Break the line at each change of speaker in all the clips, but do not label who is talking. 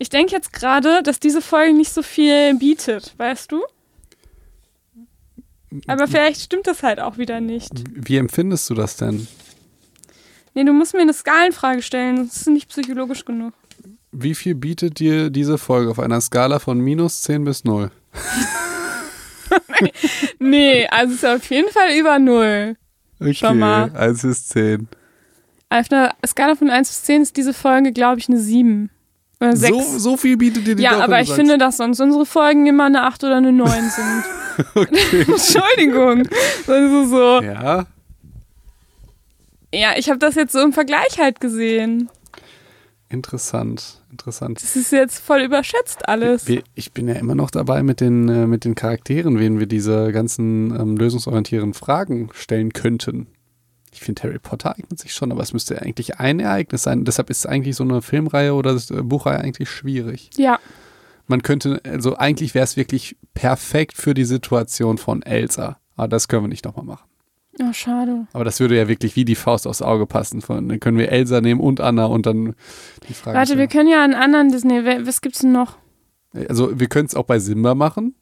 Ich denke jetzt gerade, dass diese Folge nicht so viel bietet, weißt du? Aber vielleicht stimmt das halt auch wieder nicht.
Wie empfindest du das denn?
Nee, du musst mir eine Skalenfrage stellen. Das ist nicht psychologisch genug.
Wie viel bietet dir diese Folge auf einer Skala von minus 10 bis 0?
nee, also es ist auf jeden Fall über 0.
Okay,
Schau mal.
1 bis 10.
Auf einer Skala von 1 bis 10 ist diese Folge, glaube ich, eine 7. Oder 6.
So, so viel bietet dir die
ja, aber ich finde, dass sonst unsere Folgen immer eine 8 oder eine 9 sind. Entschuldigung. Also so.
Ja,
Ja, ich habe das jetzt so im Vergleich halt gesehen.
interessant, interessant.
Das ist jetzt voll überschätzt alles.
Wir, ich bin ja immer noch dabei mit den, äh, mit den Charakteren, wen wir diese ganzen ähm, lösungsorientierten Fragen stellen könnten. Ich finde, Harry Potter eignet sich schon, aber es müsste eigentlich ein Ereignis sein. Deshalb ist eigentlich so eine Filmreihe oder äh, Buchreihe eigentlich schwierig.
Ja,
Man könnte, also eigentlich wäre es wirklich perfekt für die Situation von Elsa. Aber das können wir nicht nochmal machen.
oh, schade.
Aber das würde ja wirklich wie die Faust aufs Auge passen. Von, dann können wir Elsa nehmen und Anna und dann die Frage.
Warte, wir können ja einen anderen Disney. Was gibt's denn noch?
Also wir können es auch bei Simba machen.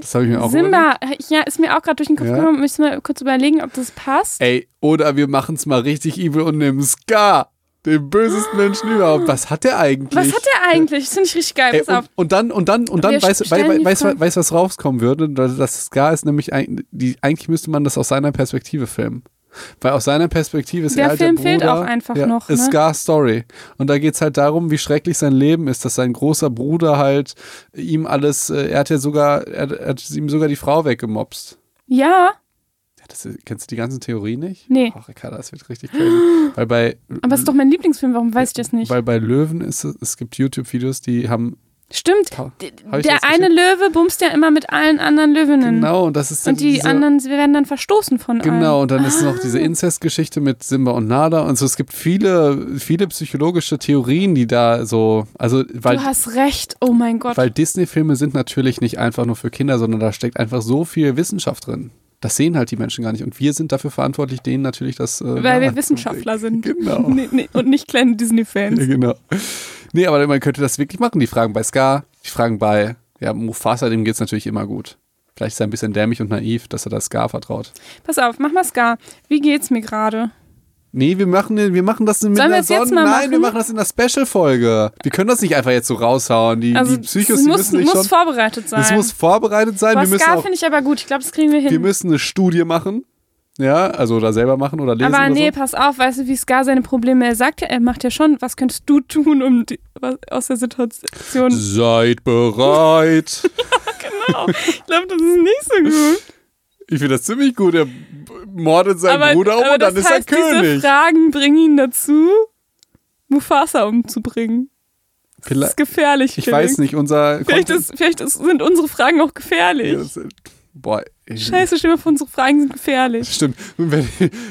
Das habe ich mir auch überlegt.
Simba, ja, ist mir auch gerade durch den Kopf
Ja.
gekommen. Müssen wir kurz überlegen, ob das passt.
Ey, oder wir machen es mal richtig evil und nehmen Scar, den bösesten Menschen überhaupt. Was hat der eigentlich?
Was hat der eigentlich? Das finde ich richtig geil.
Ey, und, und dann, und dann, und dann
Wir
weißt du, weißt weißt, was rauskommen würde? Das Scar ist nämlich, die, eigentlich müsste man das aus seiner Perspektive filmen. Weil aus seiner Perspektive ist
Der
er halt
Film
der
fehlt
Bruder,
auch einfach
ja,
noch,
Ist
ne?
Scar Story. Und da geht es halt darum, wie schrecklich sein Leben ist, dass sein großer Bruder halt ihm alles, äh, er hat ja sogar, er, er hat ihm sogar die Frau weggemobst.
Ja,
Ja, das, kennst du die ganzen Theorien nicht?
Nee.
Ach, Ricarda, das wird richtig crazy. Weil bei,
aber es ist doch mein Lieblingsfilm. Warum weiß ich das nicht?
weil bei Löwen ist es, es gibt YouTube-Videos, die haben.
Stimmt.
Ha-
Der eine Löwe bumst ja immer mit allen anderen Löwinnen.
Genau, und das ist dann
Und die
diese,
anderen sie werden dann verstoßen von
Genau,
allen.
und dann ist noch diese Inzestgeschichte mit Simba und Nada und so. Es gibt viele, viele psychologische Theorien, die da so, also, weil,
du hast recht. Oh mein Gott.
weil Disney-Filme sind natürlich nicht einfach nur für Kinder, sondern da steckt einfach so viel Wissenschaft drin. Das sehen halt die Menschen gar nicht. Und wir sind dafür verantwortlich, denen natürlich das. Äh,
Weil wir Wissenschaftler sind.
Genau.
Und nicht kleine Disney-Fans.
Ja, genau. Nee, aber man könnte das wirklich machen. Die Fragen bei Scar, die Fragen bei ja, Mufasa, dem geht es natürlich immer gut. Vielleicht ist er ein bisschen dämlich und naiv, dass er das Scar vertraut.
Pass auf, mach mal Scar. Wie geht's mir gerade?
Nee, wir machen, wir machen das in
Sollen
der Sonne. Nein, wir
machen?
machen das in der Special-Folge. Wir können das nicht einfach jetzt so raushauen. Die,
Also,
die Psychos,
es muss,
müssen nicht
muss
schon.
vorbereitet sein.
Es muss vorbereitet sein.
Boah,
wir müssen
Scar finde ich aber gut. Ich glaube, das kriegen wir hin.
wir müssen eine Studie machen. Ja, also oder selber machen oder lesen
aber nee,
so.
pass auf, weißt du, wie Scar seine Probleme, er sagt ja, er macht ja schon, was könntest du tun, um die, was, aus der Situation.
Seid bereit.
genau. Ich glaube, das ist nicht so gut.
ich finde das ziemlich gut. Er mordet seinen
aber,
Bruder um
aber
und dann ist er
heißt, diese
König.
Fragen bringen ihn dazu, Mufasa umzubringen. Das
Vielleicht-
ist gefährlich.
Ich weiß nicht, unser
Vielleicht, ist, vielleicht ist, sind unsere Fragen auch gefährlich.
Ja, das- Boah.
Scheiße, mal vor, unsere Fragen sind gefährlich.
Stimmt. Wenn,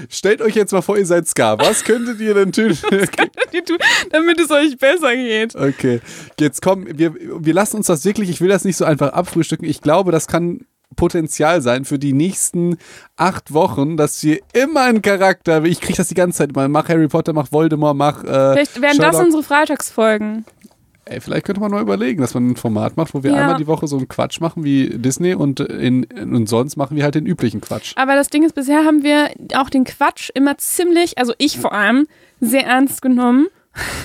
stellt euch jetzt mal vor, ihr seid Scar. Was könntet ihr denn tun?
Was könntet ihr tun, damit es euch besser geht?
Okay, jetzt komm, wir, wir lassen uns das wirklich, ich will das nicht so einfach abfrühstücken. Ich glaube, das kann Potenzial sein für die nächsten acht Wochen, dass wir immer einen Charakter, ich kriege das die ganze Zeit mal, mach Harry Potter, mach Voldemort, mach äh,
Vielleicht werden das
Sherlock.
unsere Freitagsfolgen.
Ey, vielleicht könnte man nur überlegen, dass man ein Format macht, wo wir
Ja.
einmal die Woche so einen Quatsch machen wie Disney und, in, und sonst machen wir halt den üblichen Quatsch.
Aber das Ding ist, bisher haben wir auch den Quatsch immer ziemlich, also ich vor allem, sehr ernst genommen.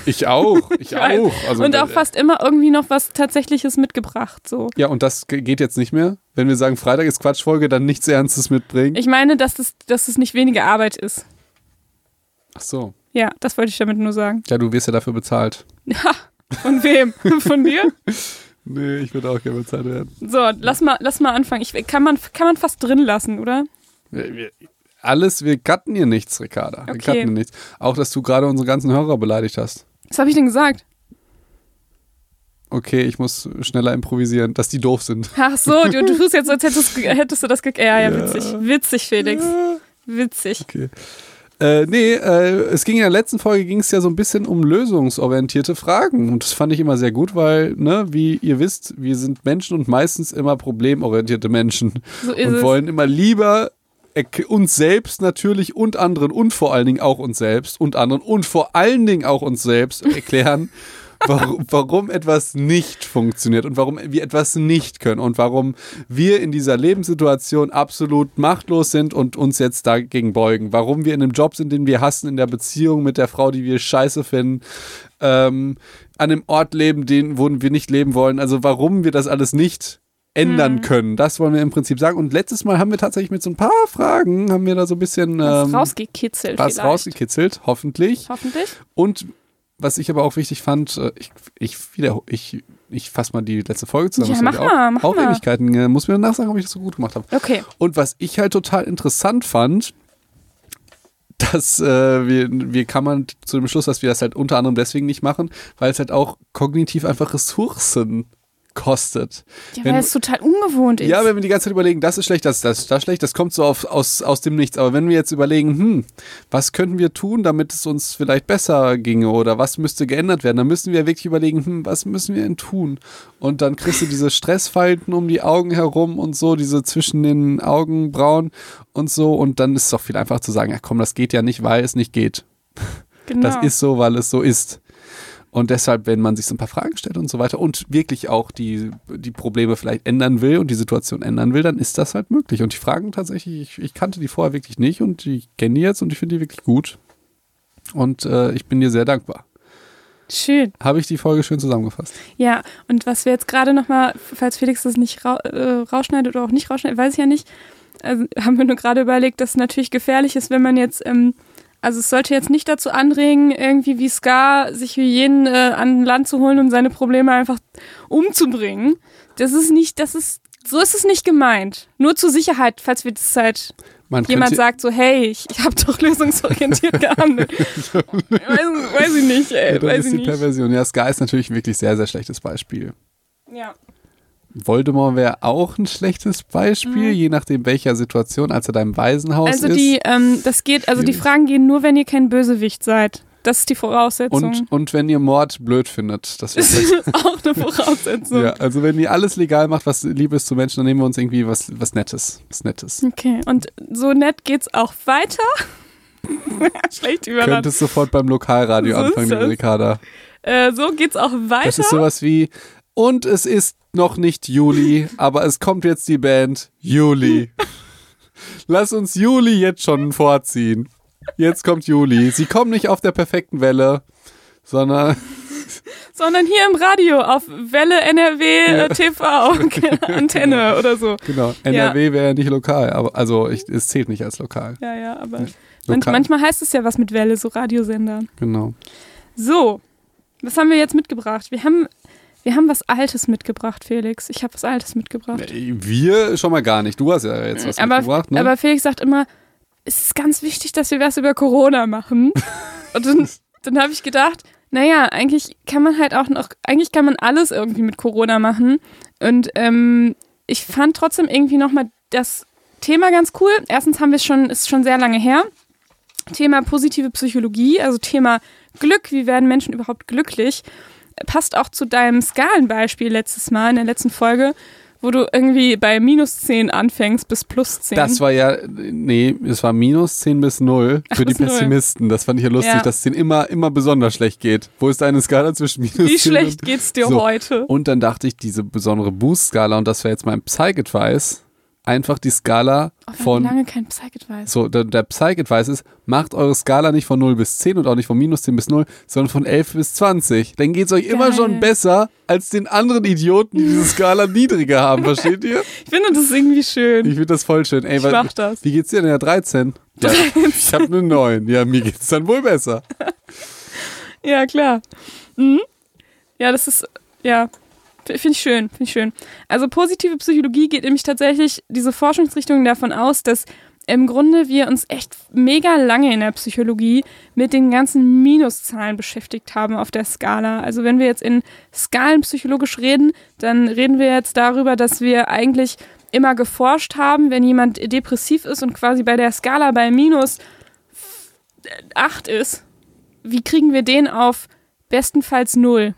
Ich auch, ich auch. Also,
und auch fast immer irgendwie noch was Tatsächliches mitgebracht. So.
Ja, und das ge- geht jetzt nicht mehr. Wenn wir sagen, Freitag ist Quatschfolge, dann nichts Ernstes mitbringen.
Ich meine, dass es, dass es nicht weniger Arbeit ist.
Ach so.
Ja, das wollte ich damit nur sagen.
Ja, du wirst ja dafür bezahlt.
Ja, von wem? Von dir?
Nee, ich würde auch gerne bezahlt werden.
So, lass mal, lass mal anfangen. Ich, kann, man, kann man fast drin lassen, oder?
Wir, wir, alles, wir cutten hier nichts, Ricarda. Wir
Okay.
cutten hier nichts. Auch, dass du gerade unsere ganzen Hörer beleidigt hast.
Was habe ich denn gesagt?
Okay, ich muss schneller improvisieren, dass die doof sind.
Ach so, du, du tust jetzt, als hättest, hättest du das ge Ja, ja,
Ja.
witzig. Witzig, Felix. Witzig.
Okay. Äh, nee, äh, es ging in der letzten Folge ging es ja so ein bisschen um lösungsorientierte Fragen. Und das fand ich immer sehr gut, weil, ne, wie ihr wisst, wir sind Menschen und meistens immer problemorientierte Menschen.
So
und
es.
wollen immer lieber uns selbst natürlich und anderen und vor allen Dingen auch uns selbst und anderen und vor allen Dingen auch uns selbst erklären, warum, warum etwas nicht funktioniert und warum wir etwas nicht können und warum wir in dieser Lebenssituation absolut machtlos sind und uns jetzt dagegen beugen. Warum wir in einem Job sind, den wir hassen, in der Beziehung mit der Frau, die wir scheiße finden, ähm, an einem Ort leben, den, wo wir nicht leben wollen. Also warum wir das alles nicht ändern
Mhm.
können. Das wollen wir im Prinzip sagen. Und letztes Mal haben wir tatsächlich mit so ein paar Fragen, haben wir da so ein bisschen
Was
ähm,
rausgekitzelt
was
vielleicht.
rausgekitzelt, hoffentlich.
Hoffentlich.
Und was ich aber auch wichtig fand, äh, ich, ich, wieder, ich, ich fasse mal die letzte Folge zusammen.
Ja, mach mal,
auch,
mach
auch
mal.
Ewigkeiten. Äh, Muss mir danach sagen, ob ich das so gut gemacht habe.
Okay.
Und was ich halt total interessant fand, dass äh, wir, wir kamen zu dem Schluss, dass wir das halt unter anderem deswegen nicht machen, weil es halt auch kognitiv einfach Ressourcen kostet.
Ja,
Wenn-
weil es total ungewohnt ist.
Ja, wenn wir die ganze Zeit überlegen, das ist schlecht, das, das, das ist schlecht, das kommt so auf, aus, aus dem Nichts. Aber wenn wir jetzt überlegen, hm, was könnten wir tun, damit es uns vielleicht besser ginge oder was müsste geändert werden, dann müssen wir wirklich überlegen, hm, was müssen wir denn tun? Und dann kriegst du diese Stressfalten um die Augen herum und so, diese zwischen den Augenbrauen und so. Und dann ist es doch viel einfacher zu sagen, ja komm, das geht ja nicht, weil es nicht geht.
genau.
Das ist so, weil es so ist. Und deshalb, wenn man sich so ein paar Fragen stellt und so weiter und wirklich auch die, die Probleme vielleicht ändern will und die Situation ändern will, dann ist das halt möglich. Und die Fragen tatsächlich, ich, ich kannte die vorher wirklich nicht und ich kenne die jetzt und ich finde die wirklich gut. Und äh, ich bin dir sehr dankbar.
Schön.
Habe ich die Folge schön zusammengefasst?
Ja, und was wir jetzt gerade nochmal, falls Felix das nicht ra äh, rausschneidet oder auch nicht rausschneidet, weiß ich ja nicht, also haben wir nur gerade überlegt, dass es natürlich gefährlich ist, wenn man jetzt, ähm, also es sollte jetzt nicht dazu anregen, irgendwie wie Scar sich Hyänen äh, an Land zu holen und seine Probleme einfach umzubringen. Das ist nicht, das ist, so ist es nicht gemeint. Nur zur Sicherheit, falls wir das halt
Man
jemand sagt so, hey, ich, ich habe doch lösungsorientiert gehandelt. weiß, weiß ich nicht, ey,
ja, das
weiß
ist die
nicht.
Perversion. Ja, Sky ist natürlich ein wirklich sehr, sehr schlechtes Beispiel.
Ja.
Voldemort wäre auch ein schlechtes Beispiel, je nachdem welcher Situation, als er da im Waisenhaus
Mhm. Also
ist.
die, ähm, das geht, also die. Fragen gehen nur, wenn ihr kein Bösewicht seid. Das ist die Voraussetzung.
und, und wenn ihr Mord blöd findet, das
ist auch eine Voraussetzung.
Ja, also wenn ihr alles legal macht, was Liebe ist zu Menschen, dann nehmen wir uns irgendwie was, was Nettes. Was Nettes.
Okay, und so nett geht's auch weiter. Schlecht überladen.
Könntest sofort beim Lokalradio
So
anfangen, liebe. Ricarda.
Äh, so geht's auch weiter.
Das ist sowas wie, und es ist noch nicht Juli, aber es kommt jetzt die Band Juli. Lass uns Juli jetzt schon vorziehen. Jetzt kommt Juli. Sie kommen nicht auf der perfekten Welle, sondern
Sondern hier im Radio auf Welle NRW äh, TV, Antenne oder so.
genau, NRW wäre ja nicht lokal, aber also ich, es zählt nicht als lokal.
Ja, ja, aber manch,
Lokal.
manchmal heißt es ja was mit Welle, so Radiosender.
Genau.
So, was haben wir jetzt mitgebracht? Wir haben, wir haben was Altes mitgebracht, Felix. Ich habe was Altes mitgebracht.
Wir schon mal gar nicht. Du hast ja jetzt was
aber,
mitgebracht, ne?
aber Felix sagt immer, es ist ganz wichtig, dass wir was über Corona machen. Und dann, dann habe ich gedacht, naja, eigentlich kann man halt auch noch, eigentlich kann man alles irgendwie mit Corona machen. Und ähm, ich fand trotzdem irgendwie nochmal das Thema ganz cool. Erstens haben wir es schon, ist schon sehr lange her. Thema positive Psychologie, also Thema Glück, wie werden Menschen überhaupt glücklich, passt auch zu deinem Skalenbeispiel letztes Mal in der letzten Folge, wo du irgendwie bei minus 10 anfängst bis plus 10.
Das war ja, nee, es war minus 10 bis 0 für die
bis null.
Pessimisten. Das fand ich ja lustig,
Ja.
dass es denen immer, immer besonders schlecht geht. Wo ist deine Skala zwischen minus
Wie
10
schlecht
und,
geht's dir
So.
heute?
Und dann dachte ich, diese besondere Boost-Skala, und das wäre jetzt mein Psych-Advice, einfach die Skala
Oh,
von,
lange kein Psych-Advice.
so, der, der Psych-Advice ist, macht eure Skala nicht von 0 bis 10 und auch nicht von minus 10 bis 0, sondern von 11 bis 20. Dann geht's euch immer
Geil.
schon besser als den anderen Idioten, die diese Skala niedriger haben, versteht ihr?
Ich finde das irgendwie schön.
Ich finde das voll schön. Ey,
Ich
was-
mach das.
Wie geht's dir denn? Ja, 13. Ja, ich habe eine 9. Ja, mir geht's dann wohl besser.
Ja, klar. Mhm. Ja, das ist, ja, finde ich schön, finde ich schön. Also positive Psychologie geht nämlich tatsächlich diese Forschungsrichtung davon aus, dass im Grunde wir uns echt mega lange in der Psychologie mit den ganzen Minuszahlen beschäftigt haben auf der Skala. Also wenn wir jetzt in Skalen psychologisch reden, dann reden wir jetzt darüber, dass wir eigentlich immer geforscht haben, wenn jemand depressiv ist und quasi bei der Skala bei minus 8 ist, wie kriegen wir den auf bestenfalls null?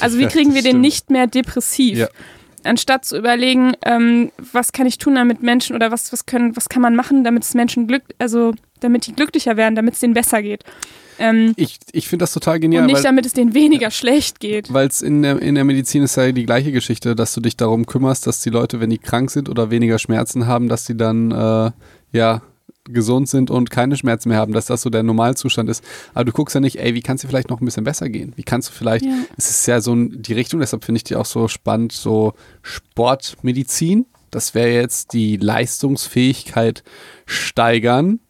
Also wie
Ja,
kriegen wir den nicht mehr depressiv?
Ja.
anstatt zu überlegen, ähm, was kann ich tun, damit Menschen oder was, was können, was kann man machen, damit es Menschen glück, also damit die glücklicher werden, damit es denen besser geht. Ähm,
Ich, ich finde das total genial,
und nicht
weil
damit es denen weniger schlecht geht.
weil es in der, in der Medizin ist ja die gleiche Geschichte, dass du dich darum kümmerst, dass die Leute, wenn die krank sind oder weniger Schmerzen haben, dass die dann äh, ja gesund sind und keine Schmerzen mehr haben, dass das so der Normalzustand ist. Aber du guckst ja nicht, ey, wie kannst du vielleicht noch ein bisschen besser gehen? Wie kannst du vielleicht,
Ja.
es ist ja so die Richtung, deshalb finde ich die auch so spannend, so Sportmedizin. Das wäre jetzt die Leistungsfähigkeit steigern.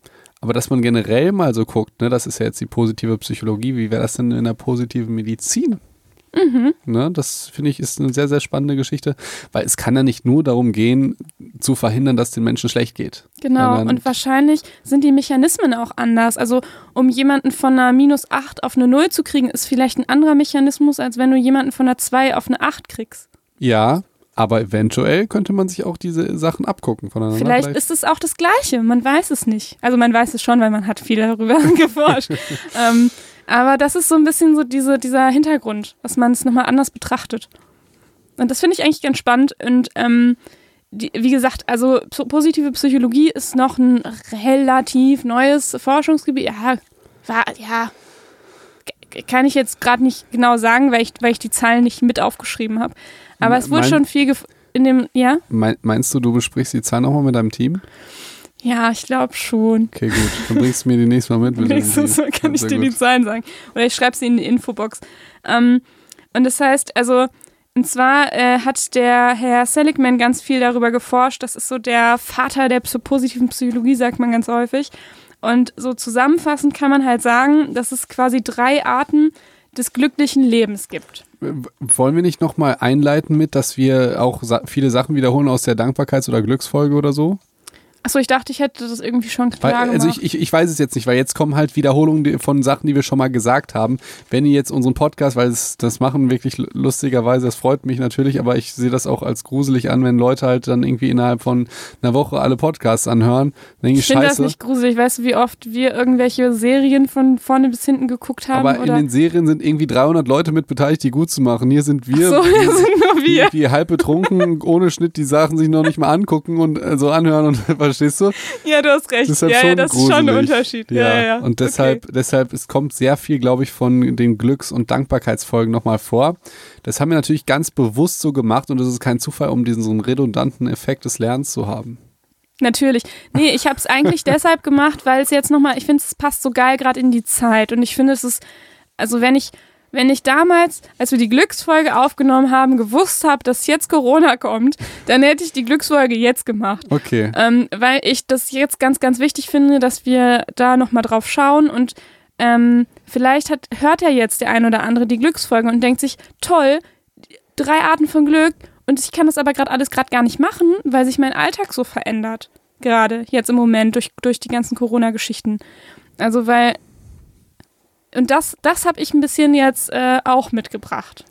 Aber dass man generell mal so guckt, ne, das ist ja jetzt die positive Psychologie, wie wäre das denn in der positiven Medizin? Ne, das finde ich ist eine sehr, sehr spannende Geschichte, weil es kann ja nicht nur darum gehen, zu verhindern, dass den Menschen schlecht geht.
Genau, und wahrscheinlich sind die Mechanismen auch anders. Also, um jemanden von einer minus 8 auf eine 0 zu kriegen, ist vielleicht ein anderer Mechanismus, als wenn du jemanden von einer 2 auf eine 8 kriegst.
Ja, aber eventuell könnte man sich auch diese Sachen abgucken voneinander.
Vielleicht ist es auch das Gleiche, man weiß es nicht. Also, man weiß es schon, weil man hat viel darüber geforscht. ähm, aber das ist so ein bisschen so diese, dieser Hintergrund, dass man es nochmal anders betrachtet. Und das finde ich eigentlich ganz spannend. Und ähm, die, wie gesagt, also positive Psychologie ist noch ein relativ neues Forschungsgebiet. Ja, war, ja, kann ich jetzt gerade nicht genau sagen, weil ich, weil ich die Zahlen nicht mit aufgeschrieben habe. Aber es wurde
Mein-
schon viel in dem, ja?
Mein, meinst du, du besprichst die Zahlen nochmal mit deinem Team?
Ja, ich glaube schon.
Okay, gut. Dann bringst du mir die nächste Mal mit.
Nächstes Mal kann ich dir
gut.
die Zahlen sagen. Oder ich schreibe sie in die Infobox. Ähm, und das heißt, also, und zwar äh, hat der Herr Seligman ganz viel darüber geforscht. Das ist so der Vater der positiven Psychologie, sagt man ganz häufig. Und so zusammenfassend kann man halt sagen, dass es quasi drei Arten des glücklichen Lebens gibt.
Wollen wir nicht nochmal einleiten mit, dass wir auch viele Sachen wiederholen aus der Dankbarkeits- oder Glücksfolge oder so?
Achso, ich dachte, ich hätte das irgendwie schon
Weil,
klar
also
gemacht.
ich, ich, ich weiß es jetzt nicht, weil jetzt kommen halt Wiederholungen von Sachen, die wir schon mal gesagt haben. Wenn ihr jetzt unseren Podcast, weil es, das machen wirklich lu- lustigerweise, das freut mich natürlich, aber ich sehe das auch als gruselig an, wenn Leute halt dann irgendwie innerhalb von einer Woche alle Podcasts anhören. Dann
ich
ich,
finde das nicht gruselig. Weißt du, wie oft wir irgendwelche Serien von vorne bis hinten geguckt haben?
aber in
oder?
den Serien sind irgendwie 300 Leute mit beteiligt, die gut zu machen. Hier sind wir,
so,
die,
das sind nur wir.
die halb betrunken, ohne Schnitt die Sachen sich noch nicht mal angucken und äh, so anhören und verstehst du?
Ja, du hast recht.
Deshalb
ja,
schon
ja, das ist schon ein
gruselig.
Unterschied. Ja, ja, ja.
Und deshalb, deshalb, es kommt sehr viel, glaube ich, von den Glücks- und Dankbarkeitsfolgen nochmal vor. Das haben wir natürlich ganz bewusst so gemacht und das ist kein Zufall, um diesen so einen redundanten Effekt des Lernens zu haben.
Natürlich. Nee, ich habe es eigentlich deshalb gemacht, weil es jetzt nochmal, ich finde, es passt so geil gerade in die Zeit. Und ich finde, es ist, also wenn ich, wenn ich damals, als wir die Glücksfolge aufgenommen haben, gewusst habe, dass jetzt Corona kommt, dann hätte ich die Glücksfolge jetzt gemacht.
Okay.
Ähm, weil ich das jetzt ganz, ganz wichtig finde, dass wir da nochmal drauf schauen und ähm, vielleicht hat, hört ja jetzt der ein oder andere die Glücksfolge und denkt sich, toll, drei Arten von Glück und ich kann das aber gerade alles gerade gar nicht machen, weil sich mein Alltag so verändert. Gerade jetzt im Moment durch, durch die ganzen Corona-Geschichten. Also weil und das, das habe ich ein bisschen jetzt äh, auch mitgebracht.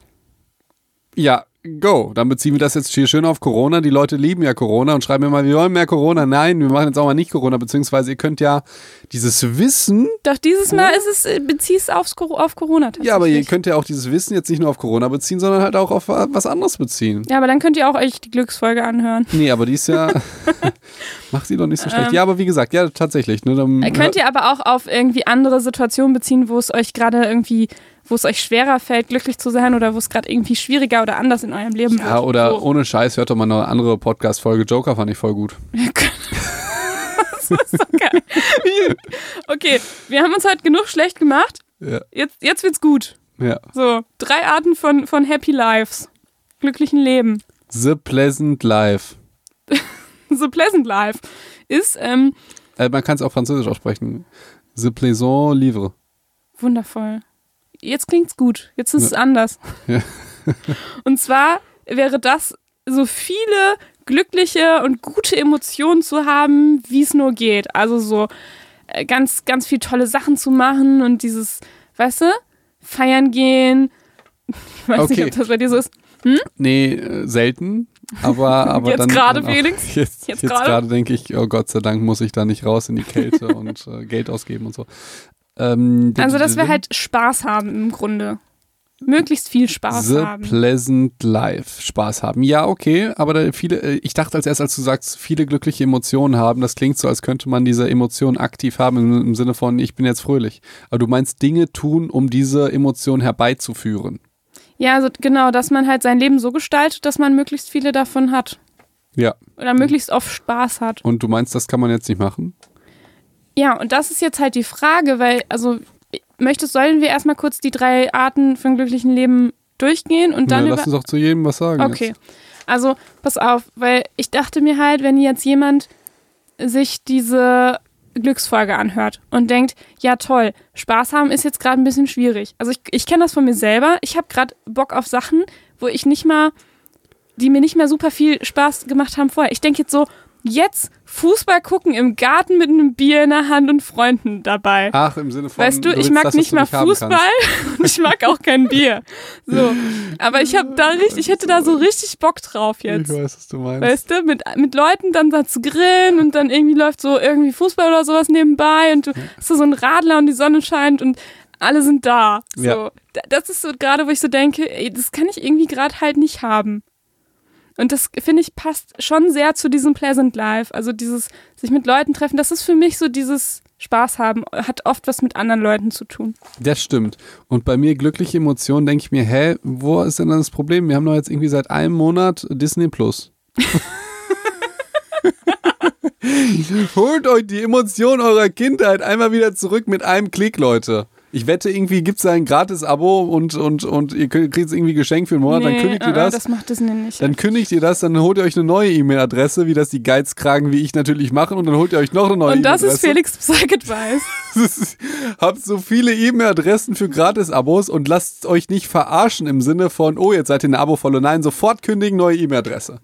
Ja, go. Dann beziehen wir das jetzt hier schön auf Corona. Die Leute lieben ja Corona und schreiben immer, wir wollen mehr Corona. Nein, wir machen jetzt auch mal nicht Corona, beziehungsweise ihr könnt ja dieses Wissen,
Doch dieses Mal ist es, äh, beziehst aufs, auf Corona tatsächlich.
ja, aber ihr könnt ja auch dieses Wissen jetzt nicht nur auf Corona beziehen, sondern halt auch auf was anderes beziehen.
ja, aber dann könnt ihr auch euch die Glücksfolge anhören.
Nee, aber die ist ja. Macht sie doch nicht so schlecht.
Ähm.
ja, aber wie gesagt, ja, tatsächlich. Ne, dann,
Äh, Könnt ihr aber auch auf irgendwie andere Situationen beziehen, wo es euch gerade irgendwie, wo es euch schwerer fällt, glücklich zu sein oder wo es gerade irgendwie schwieriger oder anders in eurem Leben
ja,
wird.
oder
So.
ohne Scheiß, hört doch mal eine andere Podcast-Folge. Joker fand ich voll gut.
das ist so geil. okay, wir haben uns heute genug schlecht gemacht.
Ja.
Jetzt, jetzt wird's gut.
ja.
So, drei Arten von, von Happy Lives. Glücklichen Leben.
The Pleasant Life.
The Pleasant Life ist ähm,
Äh, man kann es auch französisch aussprechen. The Plaisant Livre.
wundervoll. Jetzt klingt's gut. Jetzt ist es anders.
Ja.
Und zwar wäre das, so viele glückliche und gute Emotionen zu haben, wie es nur geht. Also so äh, ganz, ganz viel tolle Sachen zu machen und dieses, weißt du, feiern gehen. Ich weiß
Okay.
nicht, ob das bei dir so ist.
Nee, äh, selten. Aber, aber
Jetzt gerade, Felix?
Jetzt,
Jetzt
jetzt
gerade?
gerade denke ich, oh Gott sei Dank muss ich da nicht raus in die Kälte und äh, Geld ausgeben und so. Ähm,
Also, dass wir halt Spaß haben im Grunde. möglichst viel Spaß
The
haben.
pleasant life. Spaß haben. Ja, okay, aber viele, äh, ich dachte als erst, als du sagst, viele glückliche Emotionen haben, das klingt so, als könnte man diese Emotionen aktiv haben im, im Sinne von, ich bin jetzt fröhlich. Aber du meinst Dinge tun, um diese Emotion herbeizuführen.
Ja, also genau, dass man halt sein Leben so gestaltet, dass man möglichst viele davon hat.
Ja.
Oder möglichst oft Spaß hat.
Und du meinst, das kann man jetzt nicht machen?
Ja, und das ist jetzt halt die Frage, weil, also, möchtest, sollen wir erstmal kurz die drei Arten von glücklichen Leben durchgehen und dann über.
lass uns doch zu jedem was sagen.
Okay.
Jetzt.
Also, pass auf, weil ich dachte mir halt, wenn jetzt jemand sich diese Glücksfolge anhört und denkt, ja toll, Spaß haben ist jetzt gerade ein bisschen schwierig. Also ich, ich kenne das von mir selber. Ich habe gerade Bock auf Sachen, wo ich nicht mal, die mir nicht mehr super viel Spaß gemacht haben vorher. Ich denke jetzt so, jetzt Fußball gucken im Garten mit einem Bier in der Hand und Freunden dabei.
Ach, im Sinne von.
Weißt du, ich mag
das,
nicht mal Fußball und ich mag auch kein Bier. So. Aber ich habe da richtig, ich hätte da so richtig Bock drauf jetzt.
Ich weiß, was du meinst.
Weißt du, mit, mit Leuten dann da zu grillen und dann irgendwie läuft so irgendwie Fußball oder sowas nebenbei und du hast so einen Radler und die Sonne scheint und alle sind da. So.
Ja.
Da- Das ist so gerade, wo ich so denke, ey, das kann ich irgendwie gerade halt nicht haben. Und das finde ich passt schon sehr zu diesem Pleasant Life. Also dieses sich mit Leuten treffen, das ist für mich so dieses Spaß haben, hat oft was mit anderen Leuten zu tun.
Das stimmt. Und bei mir glückliche Emotionen denke ich mir, hä, wo ist denn dann das Problem? Wir haben doch jetzt irgendwie seit einem Monat Disney Plus. Holt euch die Emotion eurer Kindheit einmal wieder zurück mit einem Klick, Leute. Ich wette, irgendwie gibt es ein Gratis-Abo und, und, und ihr kriegt es irgendwie geschenkt für einen Monat, dann
Nee,
kündigt ihr
äh,
das.
Das macht Disney nicht.
Dann kündigt ihr das, dann holt ihr euch eine neue E-Mail-Adresse, wie das die Geizkragen wie ich natürlich machen, und dann holt ihr euch noch eine neue
und das
E-Mail-Adresse.
ist Felix Psych-Advice.
Habt so viele E-Mail-Adressen für Gratis-Abos und lasst euch nicht verarschen im Sinne von, oh, jetzt seid ihr eine Abo voll. Nein, sofort kündigen, neue E-Mail-Adresse.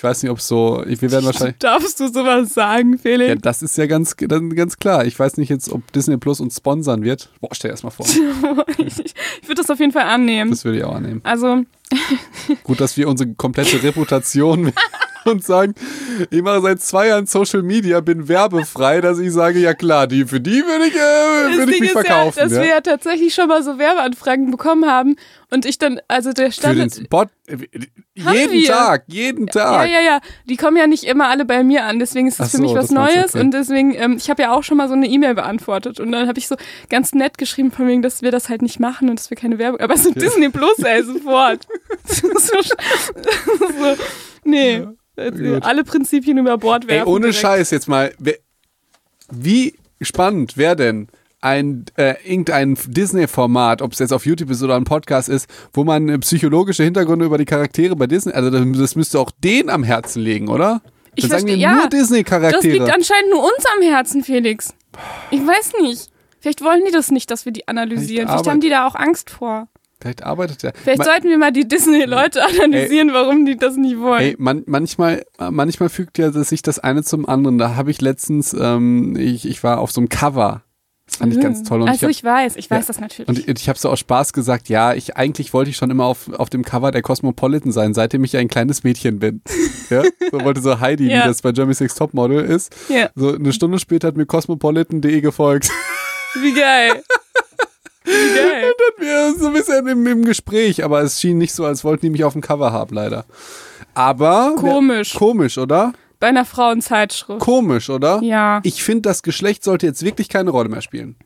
Ich weiß nicht, ob es so, ich- wir werden wahrscheinlich.
Darfst du sowas sagen,
Ja,
Felix?
das ist ja ganz, ganz klar. Ich weiß nicht jetzt, ob Disney Plus uns sponsern wird. Boah, stell dir das mal vor.
ich ich würde das auf jeden Fall annehmen.
Das würde ich auch annehmen.
Also,
Gut, dass wir unsere komplette Reputation und sagen, ich mache seit zwei Jahren Social Media, bin werbefrei, dass ich sage, ja klar, die, für die würde ich, äh,
das
würde ich mich verkaufen.
ja, dass
ja.
wir ja tatsächlich schon mal so Werbeanfragen bekommen haben und ich dann, also der
Für den
Standard.
Spot. äh, Jeden
wir.
Tag, jeden
Ja,
Tag.
ja, ja. Die kommen ja nicht immer alle bei mir an. Deswegen ist das
Ach
für
so,
mich was Neues.
okay.
Und deswegen, ähm, ich habe ja auch schon mal so eine E-Mail beantwortet. Und dann habe ich so ganz nett geschrieben, von wegen, dass wir das halt nicht machen und dass wir keine Werbung. Aber so Disney Plus, ey, sofort. so, so, nee.
Gut.
Alle Prinzipien über Bord
Ey,
werfen.
ohne
direkt.
Scheiß jetzt mal. Wie spannend wäre denn ein äh, irgendein Disney-Format, ob es jetzt auf YouTube ist oder ein Podcast ist, wo man äh, psychologische Hintergründe über die Charaktere bei Disney, also das, das müsste auch denen am Herzen liegen, oder?
Ich
Dann sagen wir
versteh- ja.
nur
Das liegt
Disney-Charaktere.
anscheinend nur uns am Herzen, Felix. Ich weiß nicht. Vielleicht wollen die das nicht, dass wir die analysieren. Vielleicht haben die da auch Angst vor.
Vielleicht arbeitet er.
Vielleicht
Ma-
sollten wir mal die Disney-Leute analysieren, warum die das nicht wollen.
Ey, man, manchmal, manchmal fügt ja sich das eine zum anderen. Da habe ich letztens, ähm, ich, ich war auf so einem Cover. Das fand ich ganz toll. Und
also
ich
ich, weiß, ich weiß
Ja.
das natürlich.
Und ich, ich habe so aus Spaß gesagt, ja, ich eigentlich wollte ich schon immer auf, auf dem Cover der Cosmopolitan sein, seitdem ich ein kleines Mädchen bin. Ja, so wollte so Heidi,
Ja.
wie das bei Jeremy Six Topmodel ist.
ja,
So eine Stunde später hat mir cosmopolitan.de gefolgt.
wie geil. Geil.
wir so ein bisschen im, im Gespräch, aber es schien nicht so, als wollten die mich auf dem Cover haben, leider. Aber
Komisch.
komisch, oder?
Bei einer Frauenzeitschrift.
Komisch, oder?
Ja.
Ich finde, das Geschlecht sollte jetzt wirklich keine Rolle mehr spielen.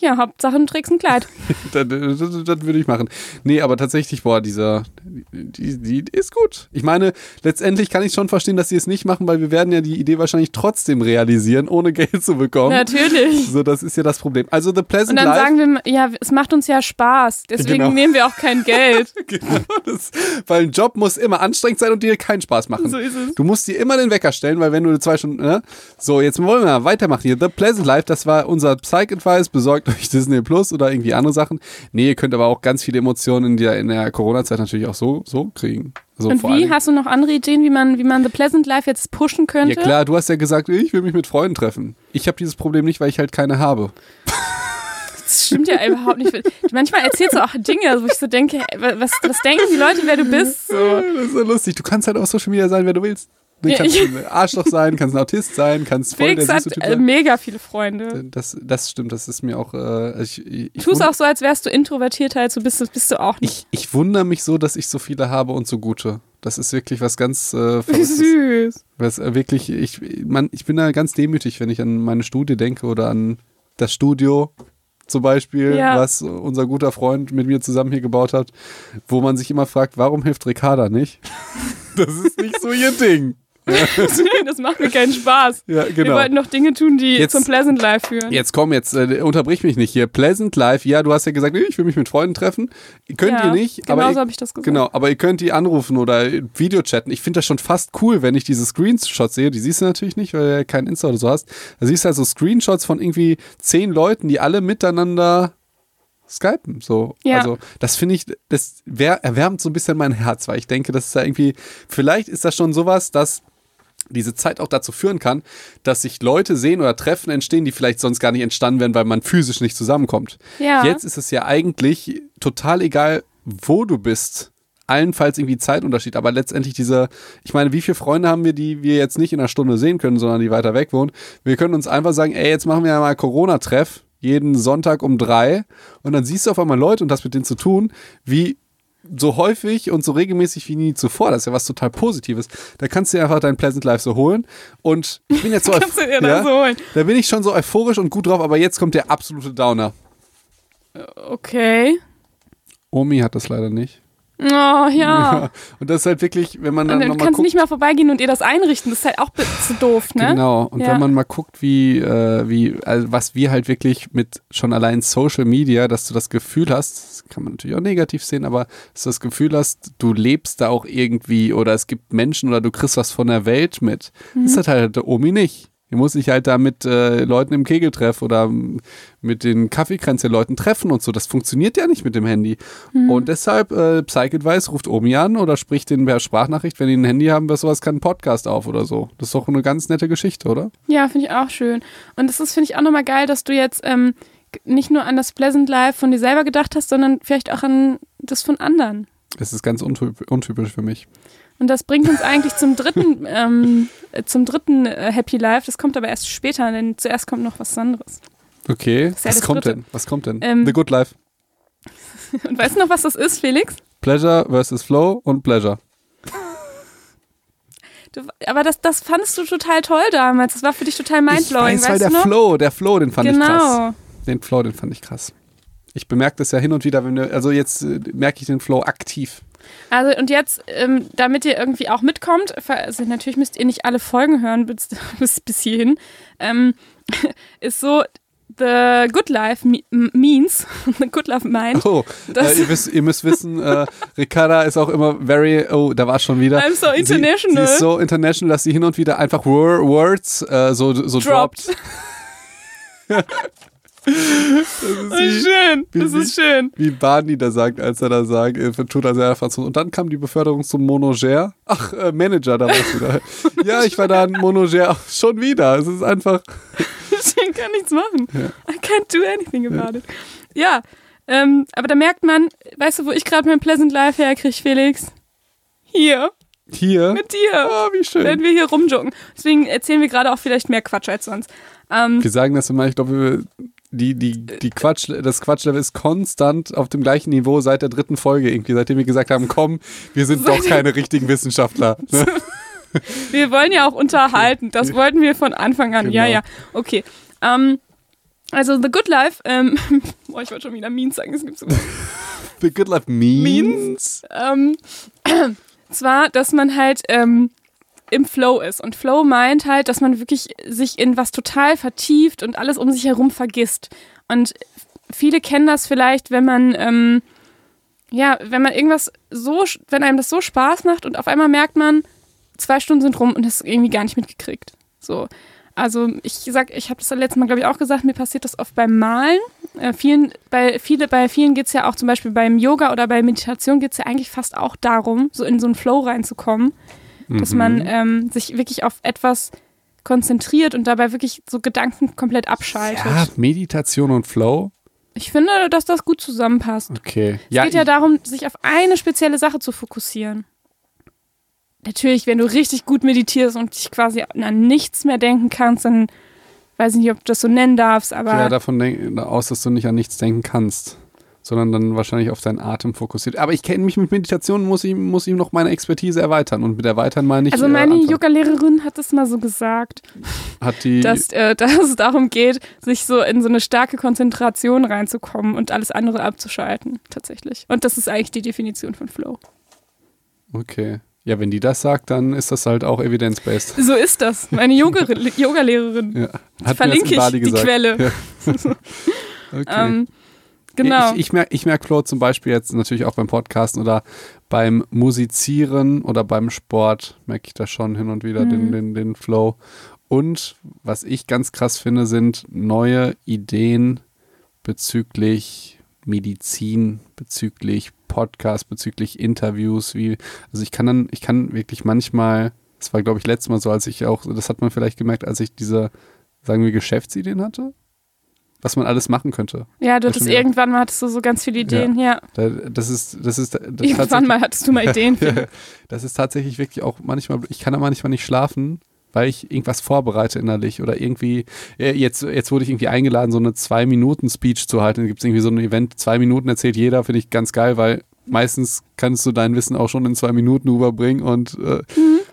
Ja, Hauptsache du trägst ein Kleid.
das, das, das würde ich machen. Nee, aber tatsächlich, boah, dieser, die, die, ist gut. Ich meine, letztendlich kann ich schon verstehen, dass sie es nicht machen, weil wir werden ja die Idee wahrscheinlich trotzdem realisieren, ohne Geld zu bekommen.
Natürlich.
So, das ist ja das Problem. Also The
Und
Pleasant
dann
Life.
sagen wir, ja, es macht uns ja Spaß. Deswegen
Genau.
nehmen wir auch kein Geld.
genau, das, weil ein Job muss immer anstrengend sein und dir keinen Spaß machen.
So ist es.
Du musst dir immer den Wecker stellen, weil wenn du zwei Stunden, ne? So, jetzt wollen wir mal weitermachen hier. The Pleasant Life, das war unser Psych-Advice. Besorgt euch Disney Plus oder irgendwie andere Sachen. Nee, ihr könnt aber auch ganz viele Emotionen in der, in der Corona-Zeit natürlich auch so, so kriegen. So
Und wie? Hast du noch andere Ideen, wie man, wie man The Pleasant Life jetzt pushen könnte?
Ja klar, du hast ja gesagt, ich will mich mit Freunden treffen. Ich habe dieses Problem nicht, weil ich halt keine habe.
Das stimmt ja überhaupt nicht. Manchmal erzählst du auch Dinge, wo ich so denke, was, was denken die Leute, wer du bist? So.
Das ist so lustig. Du kannst halt auf Social Media sein, wer du willst. Du kannst ein Arschloch sein, kannst ein Autist sein, kannst voll
Felix
der
hat
süße Typ
äh,
sein.
mega viele Freunde.
Das, das stimmt, das ist mir auch. Äh, ich, ich, wund-
auch so, als wärst du introvertierter, als du bist, bist du auch nicht.
ich, ich wundere mich so, dass ich so viele habe und so gute. Das ist wirklich was ganz äh, Verrücktes.
süß.
Was äh, wirklich, ich, man, ich bin da ganz demütig, wenn ich an meine Studie denke oder an das Studio zum Beispiel,
Ja.
was unser guter Freund mit mir zusammen hier gebaut hat, wo man sich immer fragt, warum hilft Ricarda nicht? Das ist nicht so ihr Ding.
das macht mir keinen Spaß.
Ja,
Wir
genau.
wollten noch Dinge tun, die
Jetzt-
zum Pleasant Life führen.
Jetzt komm, jetzt äh, unterbrich mich nicht hier. Pleasant Life, ja, du hast ja gesagt, ich will mich mit Freunden treffen. Könnt
ja,
ihr nicht,
Genau
aber
so habe ich das gesagt.
genau, aber ihr könnt die anrufen oder Videochatten. Ich finde das schon fast cool, wenn ich diese Screenshots sehe. Die siehst du natürlich nicht, weil du ja kein Insta oder so hast. Da siehst du also Screenshots von irgendwie zehn Leuten, die alle miteinander skypen. So,
Ja.
also das finde ich, das wär, erwärmt so ein bisschen mein Herz, weil ich denke, das ist ja irgendwie, vielleicht ist das schon sowas, dass diese Zeit auch dazu führen kann, dass sich Leute sehen oder Treffen entstehen, die vielleicht sonst gar nicht entstanden wären, weil man physisch nicht zusammenkommt.
Ja.
Jetzt ist es ja eigentlich total egal, wo du bist. Allenfalls irgendwie Zeitunterschied, aber letztendlich diese, ich meine, wie viele Freunde haben wir, die wir jetzt nicht in einer Stunde sehen können, sondern die weiter weg wohnen? Wir können uns einfach sagen, ey, jetzt machen wir mal Corona-Treff, jeden Sonntag um drei und dann siehst du auf einmal Leute und das mit denen zu tun, wie so häufig und so regelmäßig wie nie zuvor. Das ist ja was total Positives. Da kannst du dir einfach dein Pleasant Life so holen. Und ich bin jetzt so,
Kannst du dir
ja,
so holen.
da bin ich schon so euphorisch und gut drauf, aber jetzt kommt der absolute Downer.
Okay.
Omi hat das leider nicht.
Oh, ja.
Und das ist halt wirklich, wenn man dann
dann
nochmal
kannst du
guckt.
nicht mal vorbeigehen und ihr das einrichten. Das ist halt auch zu doof, ne?
Genau. Und
Ja.
wenn man mal guckt, wie, äh, wie, also was wir halt wirklich mit schon allein Social Media, dass du das Gefühl hast, das kann man natürlich auch negativ sehen, aber dass du das Gefühl hast, du lebst da auch irgendwie oder es gibt Menschen oder du kriegst was von der Welt mit. Das hat halt der Omi nicht. Die muss sich halt da mit äh, Leuten im Kegeltreff oder m- mit den Kaffeekränzchen-Leuten treffen und so. Das funktioniert ja nicht mit dem Handy. Und deshalb, äh, Psych-Advice ruft Omi an oder spricht den per Sprachnachricht, wenn die ein Handy haben, was sowas kann, einen Podcast auf oder so. Das ist doch eine ganz nette Geschichte, oder?
Ja, finde ich auch schön. Und das ist, finde ich, auch nochmal geil, dass du jetzt ähm, nicht nur an das Pleasant Life von dir selber gedacht hast, sondern vielleicht auch an das von anderen.
Es ist ganz untyp untypisch für mich.
Und das bringt uns eigentlich zum dritten, ähm, äh, zum dritten äh, Happy Life. Das kommt aber erst später, denn zuerst kommt noch was anderes.
Okay,
ja
was kommt
Dritte.
denn? Was kommt denn?
Ähm,
The Good Life.
Und weißt du noch, was das ist, Felix?
Pleasure versus Flow und Pleasure.
Du, aber das, das fandest du total toll damals. Das war für dich total mindblowing,
ich weiß, weil
weißt
der
du noch?
Flow, der Flow, den fand ich krass.
genau.
Den Flow, den fand ich krass. Ich bemerke das ja hin und wieder, wenn wir, also jetzt äh, merke ich den Flow aktiv.
Also und jetzt, ähm, damit ihr irgendwie auch mitkommt, also natürlich müsst ihr nicht alle Folgen hören bis, bis, bis hierhin, ähm, ist so, The Good Life means, The Good Life meint,
Oh, äh, ihr, wisst, ihr müsst wissen, äh, Ricarda ist auch immer very, oh, da war schon wieder.
I'm so
Sie,
international.
sie ist so international, dass sie hin und wieder einfach Wor Words äh, so, so
Droppt.
droppt. Das ist
schön,
wie-
das ist schön.
wie Barney da sagt, als er da sagt, äh, tut als er Franzose. Und dann kam die Beförderung zum Monogère. Ach, äh, Manager, da war's wieder. ja, ich war da ein Monogère. Ach, schon wieder. Es ist einfach.
Ich kann nichts machen. I can't do anything about it. Ja, ähm, aber da merkt man, weißt du, wo ich gerade mein Pleasant Life herkriege, Felix? Hier,
Hier.
mit dir.
Oh, wie schön.
wenn wir hier rumjoggen. Deswegen erzählen wir gerade auch vielleicht mehr Quatsch als sonst. Ähm,
Wir sagen das immer, ich glaube, wir- die, die, die Quatsch, das Quatschlevel ist konstant auf dem gleichen Niveau seit der dritten Folge irgendwie, seitdem wir gesagt haben, komm, wir sind doch keine richtigen Wissenschaftler. Ne?
wir wollen ja auch unterhalten. Das wollten wir von Anfang an. Ja,
Genau.
ja. Okay. Ähm, also The Good Life, ähm, boah, ich wollte schon wieder Means sagen, es gibt so
The Good Life means.
ähm, zwar, dass man halt ähm, im Flow ist. Und Flow meint halt, dass man wirklich sich in was total vertieft und alles um sich herum vergisst. Und viele kennen das vielleicht, wenn man, ähm, ja, wenn man irgendwas so, wenn einem das so Spaß macht und auf einmal merkt man, zwei Stunden sind rum und das irgendwie gar nicht mitgekriegt. So. Also ich sag, ich habe das letztes Mal, glaube ich, auch gesagt, mir passiert das oft beim Malen. Äh, vielen, bei, viele, bei vielen geht es ja auch zum Beispiel beim Yoga oder bei Meditation geht es ja eigentlich fast auch darum, so in so einen Flow reinzukommen, dass
Mhm.
man ähm, sich wirklich auf etwas konzentriert und dabei wirklich so Gedanken komplett abschaltet.
Ja, Meditation und Flow.
Ich finde, dass das gut zusammenpasst.
Okay.
es geht ja darum, sich auf eine spezielle Sache zu fokussieren. natürlich, wenn du richtig gut meditierst und dich quasi an nichts mehr denken kannst, dann weiß ich nicht, ob du das so nennen darfst, aber.
Ja, davon denk, aus, dass du nicht an nichts denken kannst, sondern dann wahrscheinlich auf deinen Atem fokussiert. Aber ich kenne mich mit Meditation, muss ich, muss ich noch meine Expertise erweitern. Und mit erweitern meine ich.
Also meine äh, Yoga-Lehrerin hat das mal so gesagt.
Hat die.
Dass, äh, dass es darum geht, sich so in so eine starke Konzentration reinzukommen und alles andere abzuschalten, tatsächlich. Und das ist eigentlich die Definition von Flow.
Okay. Ja, wenn die das sagt, dann ist das halt auch evidence-based.
So ist das. Meine Yoga-Lehrerin.
Ja. Hat
Verlinke ich die. Quelle.
Ja. okay.
Ähm, genau.
Ich, ich merke ich merk Flo zum Beispiel jetzt natürlich auch beim Podcasten oder beim Musizieren oder beim Sport merke ich da schon hin und wieder
Mhm.
den, den, den Flow. Und was ich ganz krass finde, sind neue Ideen bezüglich Medizin, bezüglich Podcast, bezüglich Interviews, wie, also ich kann dann, ich kann wirklich manchmal, das war glaube ich letztes Mal so, als ich auch, das hat man vielleicht gemerkt, als ich diese, sagen wir, Geschäftsideen hatte, was man alles machen könnte.
ja, du hattest irgendwann mal hattest du so ganz viele Ideen, ja.
Da- Das ist, das ist, das
Irgendwann mal hattest du mal Ideen.
ja, das ist tatsächlich wirklich auch manchmal, ich kann da manchmal nicht schlafen, weil ich irgendwas vorbereite innerlich oder irgendwie, äh, jetzt, jetzt wurde ich irgendwie eingeladen, so eine Zwei-Minuten-Speech zu halten. Da gibt es irgendwie so ein Event, zwei Minuten erzählt jeder, finde ich ganz geil, weil meistens kannst du dein Wissen auch schon in zwei Minuten überbringen und äh,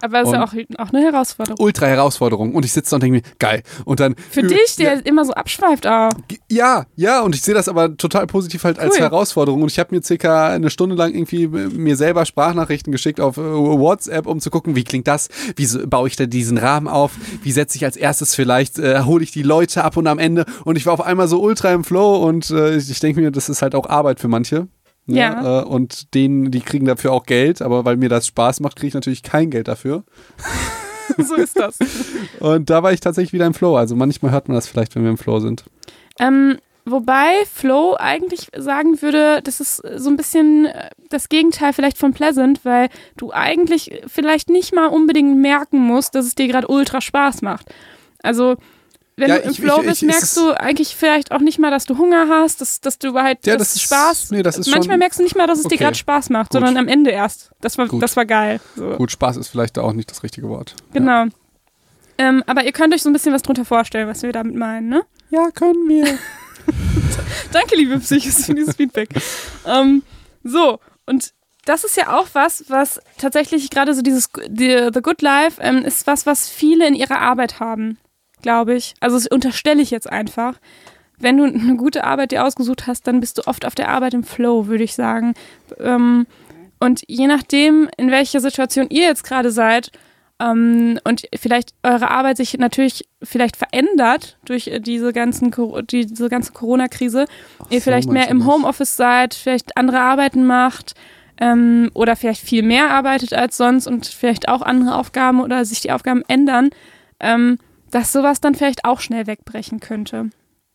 Aber es ist ja auch, auch eine Herausforderung.
ultra Herausforderung. Und ich sitze da und denke mir, geil. Und dann
Für dich, der immer so abschweift, ah.
Ja, ja, und ich sehe das aber total positiv halt als
Cool.
Herausforderung. Und ich habe mir circa eine Stunde lang irgendwie mir selber Sprachnachrichten geschickt auf äh, WhatsApp, um zu gucken, wie klingt das, wie baue ich da diesen Rahmen auf, wie setze ich als erstes vielleicht, äh, hole ich die Leute ab und am Ende. Und ich war auf einmal so ultra im Flow und äh, ich denke mir, das ist halt auch Arbeit für manche. Ne?
Ja.
Äh, und denen, die kriegen dafür auch Geld, aber weil mir das Spaß macht, kriege ich natürlich kein Geld dafür.
so ist das.
Und da war ich tatsächlich wieder im Flow. Also manchmal hört man das vielleicht, wenn wir im Flow sind.
Ähm, wobei Flow eigentlich sagen würde, das ist so ein bisschen äh, das Gegenteil vielleicht von Pleasant, weil du eigentlich vielleicht nicht mal unbedingt merken musst, dass es dir gerade ultra Spaß macht. Also wenn
Ja,
du im
ich-
Flow
ich-
bist,
ich-
merkst du eigentlich vielleicht auch nicht mal, dass du Hunger hast, dass, dass du halt
Ja, das ist-
Spaß.
nee, das ist
manchmal
schon-
merkst du nicht mal, dass es dir
Okay.
gerade Spaß macht,
Gut.
sondern am Ende erst. Das war,
Gut.
das war geil. So.
Gut, Spaß ist vielleicht da auch nicht das richtige Wort.
Genau. Ähm, aber ihr könnt euch so ein bisschen was drunter vorstellen, was wir damit meinen, ne?
Ja, können wir.
Danke, liebe Psychos, für dieses Feedback. ähm, so, und das ist ja auch was, was tatsächlich gerade so dieses die, The Good Life ähm, ist was, was viele in ihrer Arbeit haben, glaube ich. Also das unterstelle ich jetzt einfach. Wenn du eine gute Arbeit dir ausgesucht hast, dann bist du oft auf der Arbeit im Flow, würde ich sagen. Ähm, und je nachdem, in welcher Situation ihr jetzt gerade seid, ähm, und vielleicht eure Arbeit sich natürlich vielleicht verändert durch äh, diese ganzen diese ganze Corona-Krise, ihr
so,
vielleicht mehr
meinst du
im? Homeoffice seid, vielleicht andere Arbeiten macht ähm, oder vielleicht viel mehr arbeitet als sonst und vielleicht auch andere Aufgaben oder sich die Aufgaben ändern, ähm, dass sowas dann vielleicht auch schnell wegbrechen könnte.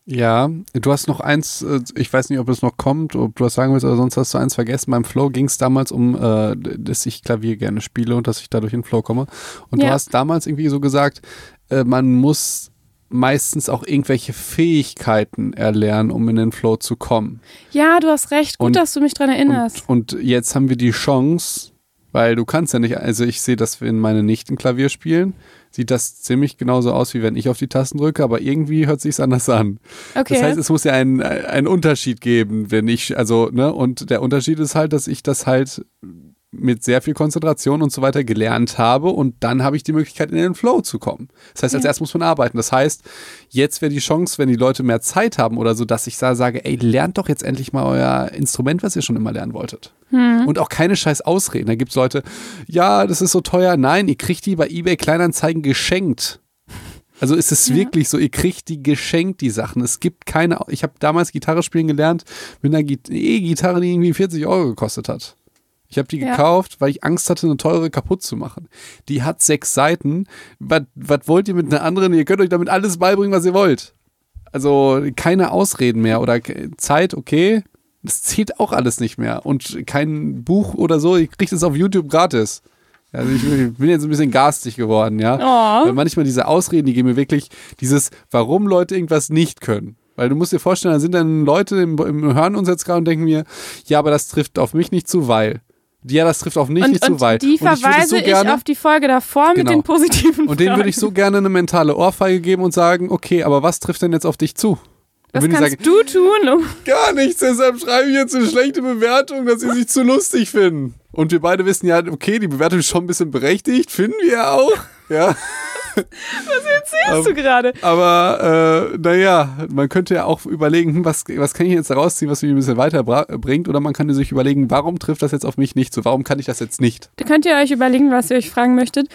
Ja, du hast noch eins, äh, ich weiß nicht, ob es noch kommt, ob du was sagen willst, aber sonst hast du eins vergessen. Beim Flow ging es damals um, äh, dass ich Klavier gerne spiele und dass ich dadurch in den Flow komme. Und du
Ja.
hast damals irgendwie so gesagt, äh, man muss meistens auch irgendwelche Fähigkeiten erlernen, um in den Flow zu kommen.
Ja, du hast recht. Gut,
Und-
dass du mich dran erinnerst.
Und, und jetzt haben wir die Chance, weil du kannst ja nicht, also ich sehe, dass wenn meine Nichten Klavier spielen, sieht das ziemlich genauso aus, wie wenn ich auf die Tasten drücke, aber irgendwie hört sich's anders an.
okay.
Das heißt, es muss ja einen, einen Unterschied geben, wenn ich, also, ne, und der Unterschied ist halt, dass ich das halt mit sehr viel Konzentration und so weiter gelernt habe und dann habe ich die Möglichkeit, in den Flow zu kommen. Das heißt, als
Ja.
erstes muss man arbeiten. Das heißt, jetzt wäre die Chance, wenn die Leute mehr Zeit haben oder so, dass ich da sage, ey, lernt doch jetzt endlich mal euer Instrument, was ihr schon immer lernen wolltet.
Hm.
Und auch keine scheiß Ausreden. Da gibt es Leute, ja, das ist so teuer. Nein, ihr kriegt die bei eBay Kleinanzeigen geschenkt. Also ist es
Ja.
wirklich so, ihr kriegt die geschenkt, die Sachen. Es gibt keine, ich habe damals Gitarre spielen gelernt mit einer Git- E-Gitarre, die irgendwie 40 Euro gekostet hat. Ich habe die
Ja.
gekauft, weil ich Angst hatte, eine teure kaputt zu machen. Die hat sechs Seiten. Was was wollt ihr mit einer anderen? Ihr könnt euch damit alles beibringen, was ihr wollt. Also keine Ausreden mehr oder Zeit, okay. Das zählt auch alles nicht mehr. Und kein Buch oder so, ich kriege das auf YouTube gratis. Also ich bin bin jetzt ein bisschen garstig geworden, ja. Weil
Oh.
manchmal diese Ausreden, die geben mir wirklich dieses, warum Leute irgendwas nicht können. Weil du musst dir vorstellen, da sind dann Leute im, im hören uns jetzt gerade und denken mir, ja, aber das trifft auf mich nicht zu, weil. Ja, das trifft auf mich
Und,
nicht zu
und
weit.
die
und ich
verweise
so
ich,
gerne,
auf die Folge davor mit
Genau.
den positiven
Und denen würde ich so gerne eine mentale Ohrfeige geben und sagen, okay, aber was trifft denn jetzt auf dich zu?
Was
ich
kannst
sagen,
du tun, um
gar nichts, deshalb schreibe ich jetzt eine schlechte Bewertung, dass sie sich zu lustig finden. Und wir beide wissen ja, okay, die Bewertung ist schon ein bisschen berechtigt, finden wir ja auch. Ja.
Erzählst du gerade?
Aber äh, naja, man könnte ja auch überlegen, was, was kann ich jetzt daraus ziehen, was mich ein bisschen weiterbringt. Oder man kann sich überlegen, warum trifft das jetzt auf mich nicht so? Warum kann ich das jetzt nicht?
Da könnt ihr euch überlegen, was ihr euch fragen möchtet.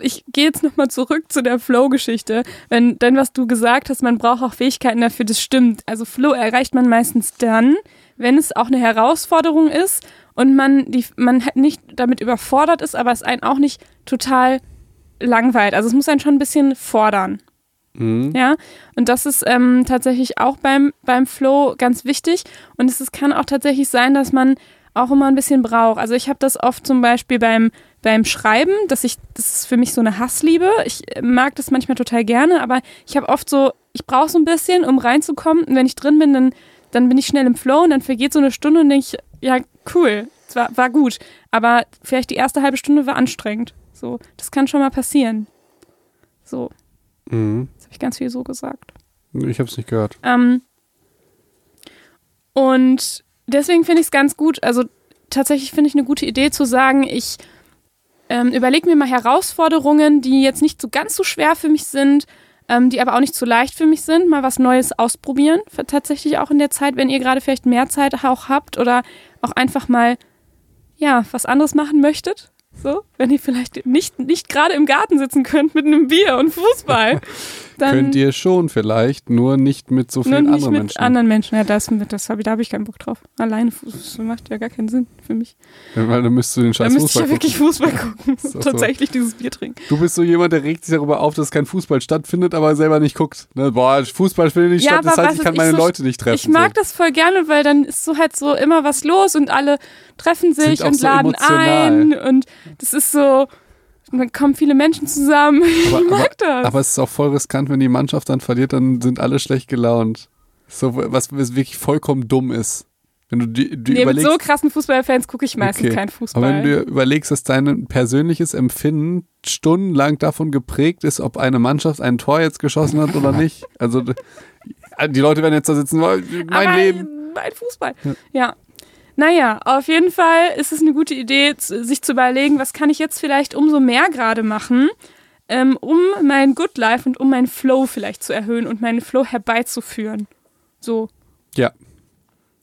Ich gehe jetzt nochmal zurück zu der Flow-Geschichte. Wenn, denn was du gesagt hast, man braucht auch Fähigkeiten dafür, das stimmt. Also Flow erreicht man meistens dann, wenn es auch eine Herausforderung ist und man, die, man nicht damit überfordert ist, aber es einen auch nicht total langweilt. Also es muss einen schon ein bisschen fordern.
Mhm.
Ja, und das ist ähm, tatsächlich auch beim, beim Flow ganz wichtig. Und es ist, kann auch tatsächlich sein, dass man auch immer ein bisschen braucht. Also ich habe das oft zum Beispiel beim, beim Schreiben, dass ich, das ist für mich so eine Hassliebe. Ich mag das manchmal total gerne, aber ich habe oft so, ich brauche so ein bisschen, um reinzukommen. Und wenn ich drin bin, dann, dann bin ich schnell im Flow und dann vergeht so eine Stunde und denke ich, ja, cool, es war, war gut. Aber vielleicht die erste halbe Stunde war anstrengend. So, das kann schon mal passieren. So,
Mhm.
jetzt habe ich ganz viel so gesagt.
Ich habe es nicht gehört.
Ähm, und deswegen finde ich es ganz gut, also tatsächlich finde ich eine gute Idee zu sagen, ich ähm, überlege mir mal Herausforderungen, die jetzt nicht so ganz so schwer für mich sind, ähm, die aber auch nicht zu leicht für mich sind, mal was Neues ausprobieren, tatsächlich auch in der Zeit, wenn ihr gerade vielleicht mehr Zeit auch habt oder auch einfach mal, ja, was anderes machen möchtet. So, wenn ihr vielleicht nicht, nicht gerade im Garten sitzen könnt mit einem Bier und Fußball, dann
Könnt ihr schon vielleicht, nur nicht mit so vielen
nicht
anderen
mit
Menschen.
anderen Menschen. Ja, das, das hab ich, da habe ich keinen Bock drauf. Alleine Fußball macht ja gar keinen Sinn für mich.
Weil dann müsst du den scheiß
müsste ich
Fußball
ja wirklich
gucken.
Fußball gucken.
So.
Tatsächlich dieses Bier trinken.
Du bist so jemand, der regt sich darüber auf, dass kein Fußball stattfindet, aber selber nicht guckt. Ne? Boah, Fußball findet nicht
Ja,
statt, das heißt, ich kann meine
ich so-
Leute nicht treffen.
Ich mag das voll gerne, weil dann ist so halt so immer was los und alle treffen sich
Sind
und
so
laden
emotional.
ein und das ist so, dann kommen viele Menschen zusammen.
Aber-
ich mag das.
Aber es ist auch voll riskant, wenn die Mannschaft dann verliert, dann sind alle schlecht gelaunt. So, was was wirklich vollkommen dumm ist. Wenn du die, die
nee, mit
überlegst,
so krassen Fußballfans gucke ich meistens
Okay.
keinen Fußball.
aber wenn du überlegst, dass dein persönliches Empfinden stundenlang davon geprägt ist, ob eine Mannschaft ein Tor jetzt geschossen hat oder nicht. Also die Leute werden jetzt da sitzen, "Oh, mein
Aber
Leben.
Mein Fußball. Ja. Naja, auf jeden Fall ist es eine gute Idee, sich zu überlegen, was kann ich jetzt vielleicht umso mehr gerade machen, ähm, um mein Good Life und um meinen Flow vielleicht zu erhöhen und meinen Flow herbeizuführen. So.
Ja.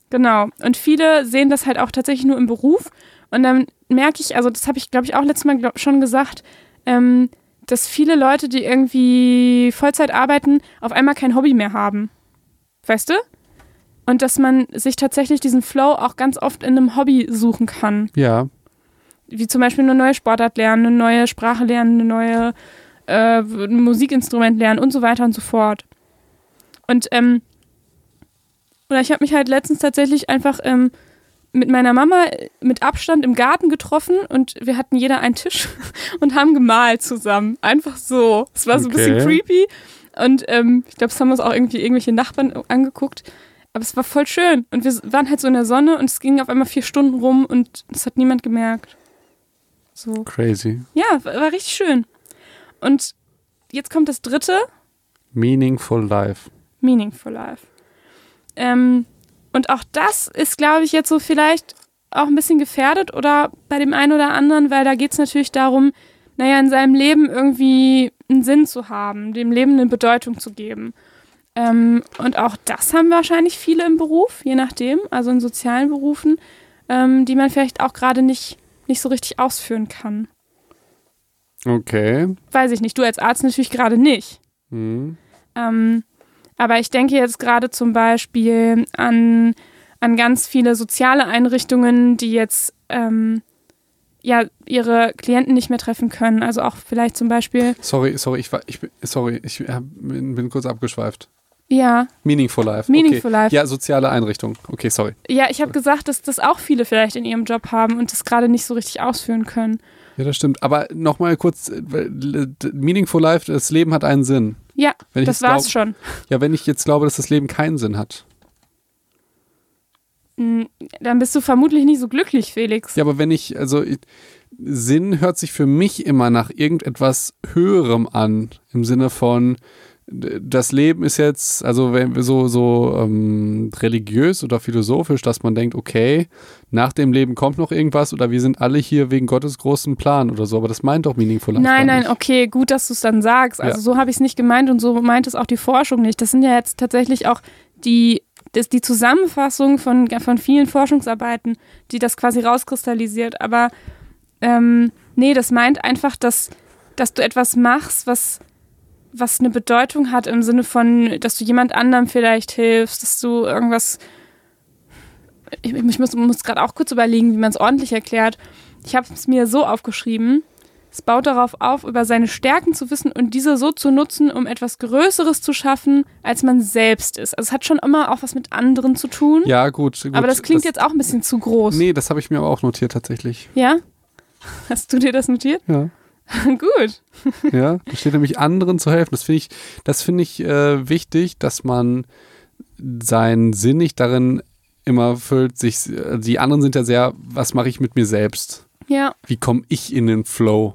Genau. Und viele sehen das halt auch tatsächlich nur im Beruf. Und dann merke ich, also das habe ich, glaube ich, auch letztes Mal glaub, schon gesagt, ähm, dass viele Leute, die irgendwie Vollzeit arbeiten, auf einmal kein Hobby mehr haben. Weißt du? Und dass man sich tatsächlich diesen Flow auch ganz oft in einem Hobby suchen kann.
Ja.
Wie zum Beispiel eine neue Sportart lernen, eine neue Sprache lernen, eine neue äh, ein Musikinstrument lernen und so weiter und so fort. Und ähm, oder ich habe mich halt letztens tatsächlich einfach ähm, mit meiner Mama mit Abstand im Garten getroffen und wir hatten jeder einen Tisch und haben gemalt zusammen. Einfach so. Es war so ein bisschen
Okay.
creepy. Und ähm, ich glaube, es haben uns auch irgendwie irgendwelche Nachbarn angeguckt. Aber es war voll schön. Und wir waren halt so in der Sonne und es ging auf einmal vier Stunden rum und es hat niemand gemerkt. So.
Crazy.
Ja, war war richtig schön. Und jetzt kommt das dritte,
Meaningful Life.
Meaningful Life. Ähm, und auch das ist, glaube ich, jetzt so vielleicht auch ein bisschen gefährdet oder bei dem einen oder anderen, weil da geht es natürlich darum, naja, in seinem Leben irgendwie einen Sinn zu haben, dem Leben eine Bedeutung zu geben. Ähm, und auch das haben wahrscheinlich viele im Beruf, je nachdem, also in sozialen Berufen, ähm, die man vielleicht auch gerade nicht, nicht so richtig ausführen kann.
Okay.
Weiß ich nicht, du als Arzt natürlich gerade nicht.
Mhm.
Ähm, aber ich denke jetzt gerade zum Beispiel an, an ganz viele soziale Einrichtungen, die jetzt ähm, ja ihre Klienten nicht mehr treffen können. Also auch vielleicht zum Beispiel,
Sorry, sorry, ich war, ich sorry, ich bin kurz abgeschweift.
Ja,
Meaningful Life.
Meaningful
okay.
Life.
Ja, soziale Einrichtung. Okay, sorry.
ja, ich habe gesagt, dass das auch viele vielleicht in ihrem Job haben und das gerade nicht so richtig ausführen können.
Ja, das stimmt. Aber nochmal kurz, äh, äh, Meaningful Life, das Leben hat einen Sinn.
Ja,
Wenn ich
das war's
glaub-
schon.
Ja, wenn ich jetzt glaube, dass das Leben keinen Sinn hat.
dann bist du vermutlich nicht so glücklich, Felix.
Ja, aber wenn ich, also ich, Sinn hört sich für mich immer nach irgendetwas Höherem an, im Sinne von, das Leben ist jetzt, also wenn so, so ähm, religiös oder philosophisch, dass man denkt, okay, nach dem Leben kommt noch irgendwas oder wir sind alle hier wegen Gottes großen Plan oder so, aber das meint doch Meaningful Life.
Nein, nein, okay, gut, dass du es dann sagst. Also ja. so habe ich es nicht gemeint und so meint es auch die Forschung nicht. Das sind ja jetzt tatsächlich auch die, das, die Zusammenfassung von, von vielen Forschungsarbeiten, die das quasi rauskristallisiert. Aber ähm, nee, das meint einfach, dass, dass du etwas machst, was was eine Bedeutung hat im Sinne von, dass du jemand anderem vielleicht hilfst, dass du irgendwas. Ich, ich muss, muss gerade auch kurz überlegen, wie man es ordentlich erklärt. Ich habe es mir so aufgeschrieben. Es baut darauf auf, über seine Stärken zu wissen und diese so zu nutzen, um etwas Größeres zu schaffen, als man selbst ist. Also es hat schon immer auch was mit anderen zu tun.
Ja, gut. gut
aber das klingt das, jetzt auch ein bisschen zu groß.
Nee, das habe ich mir aber auch notiert tatsächlich.
Ja? Hast du dir das notiert?
Ja.
Gut.
ja, da steht nämlich anderen zu helfen. Das finde ich, das finde ich äh, wichtig, dass man seinen Sinn nicht darin immer füllt, sich, die anderen sind ja sehr, was mache ich mit mir selbst?
Ja.
Wie komme ich in den Flow?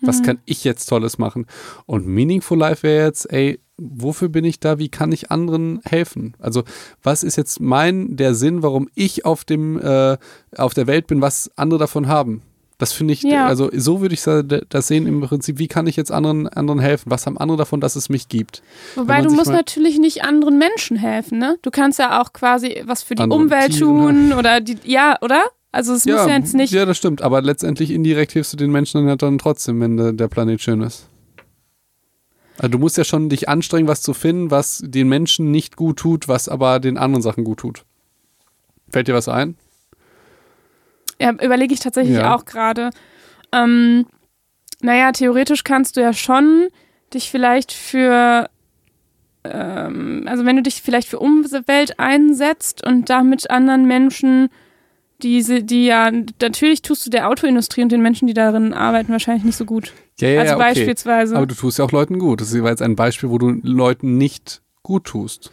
Was mhm. kann ich jetzt Tolles machen? Und Meaningful Life wäre jetzt, ey, wofür bin ich da? Wie kann ich anderen helfen? Also, was ist jetzt mein, der Sinn, warum ich auf dem, äh, auf der Welt bin, was andere davon haben? Das finde ich, ja. also so würde ich das sehen im Prinzip, wie kann ich jetzt anderen, anderen helfen? Was haben andere davon, dass es mich gibt?
Wobei du musst natürlich nicht anderen Menschen helfen, ne? Du kannst ja auch quasi was für die Umwelt Tiere. tun oder die, ja, oder? Also es ja, muss ja jetzt nicht.
Ja, das stimmt, aber letztendlich indirekt hilfst du den Menschen dann, dann trotzdem, wenn der, der Planet schön ist. Also du musst ja schon dich anstrengen, was zu finden, was den Menschen nicht gut tut, was aber den anderen Sachen gut tut. Fällt dir was ein?
Ja, überlege ich tatsächlich ja. auch gerade. Ähm, naja, theoretisch kannst du ja schon dich vielleicht für, ähm, also wenn du dich vielleicht für Umwelt einsetzt und damit anderen Menschen, diese, die ja, natürlich tust du der Autoindustrie und den Menschen, die darin arbeiten, wahrscheinlich nicht so gut.
Ja, ja,
also
okay.
beispielsweise.
Aber du tust ja auch Leuten gut. Das war jetzt ein Beispiel, wo du Leuten nicht gut tust.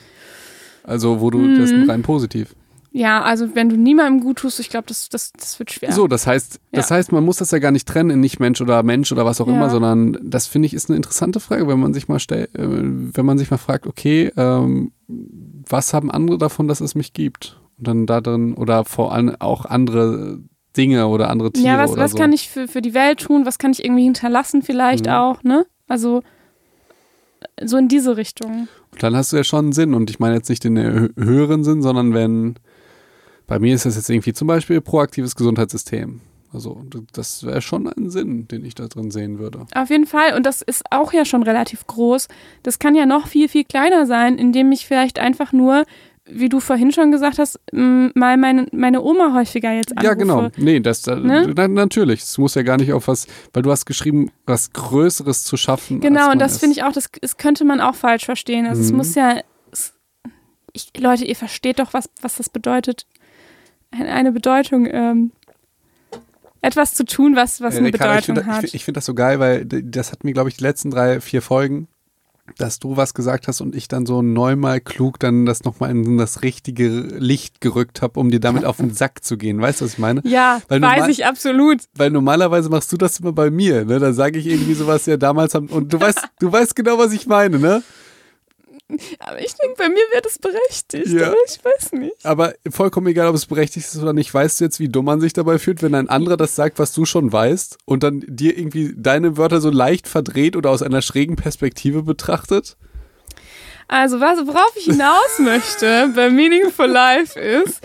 Also wo du, mhm. das ist rein positiv.
Ja, also wenn du niemandem gut tust, ich glaube, das, das, das wird schwer.
So, das heißt, das ja. heißt, man muss das ja gar nicht trennen in nicht Mensch oder Mensch oder was auch ja. immer, sondern das finde ich ist eine interessante Frage, wenn man sich mal stellt, äh, wenn man sich mal fragt, okay, ähm, was haben andere davon, dass es mich gibt? Und dann da drin, oder vor allem auch andere Dinge oder andere Tiere.
Ja, was,
oder
was
so.
kann ich für, für die Welt tun? Was kann ich irgendwie hinterlassen, vielleicht mhm. auch, ne? Also so in diese Richtung.
Und dann hast du ja schon einen Sinn. Und ich meine jetzt nicht den höheren Sinn, sondern wenn bei mir ist das jetzt irgendwie zum Beispiel proaktives Gesundheitssystem. Also das wäre schon ein Sinn, den ich da drin sehen würde.
Auf jeden Fall. Und das ist auch ja schon relativ groß. Das kann ja noch viel, viel kleiner sein, indem ich vielleicht einfach nur, wie du vorhin schon gesagt hast, mal meine, meine Oma häufiger jetzt anrufe.
Ja, genau. Nee, das ne? na, natürlich. Es muss ja gar nicht auf was, weil du hast geschrieben, was Größeres zu schaffen.
Genau, und das finde ich auch, das, das könnte man auch falsch verstehen. Also mhm. es muss ja, ich, Leute, ihr versteht doch, was, was das bedeutet eine Bedeutung, ähm, etwas zu tun, was, was eine Bedeutung
ich find,
hat.
Ich, ich finde das so geil, weil das hat mir, glaube ich, die letzten drei, vier Folgen, dass du was gesagt hast und ich dann so neunmal klug dann das nochmal in das richtige Licht gerückt habe, um dir damit auf den Sack zu gehen. Weißt du, was ich meine?
Ja, weil weiß ich absolut.
Weil normalerweise machst du das immer bei mir, ne? Da sage ich irgendwie sowas, ja, damals haben, und du weißt, du weißt genau, was ich meine, ne?
Aber ich denke, bei mir wäre das berechtigt. Ja. Aber ich weiß nicht.
Aber vollkommen egal, ob es berechtigt ist oder nicht. Weißt du jetzt, wie dumm man sich dabei fühlt, wenn ein anderer das sagt, was du schon weißt und dann dir irgendwie deine Wörter so leicht verdreht oder aus einer schrägen Perspektive betrachtet?
Also, was, worauf ich hinaus möchte bei Meaningful Life ist,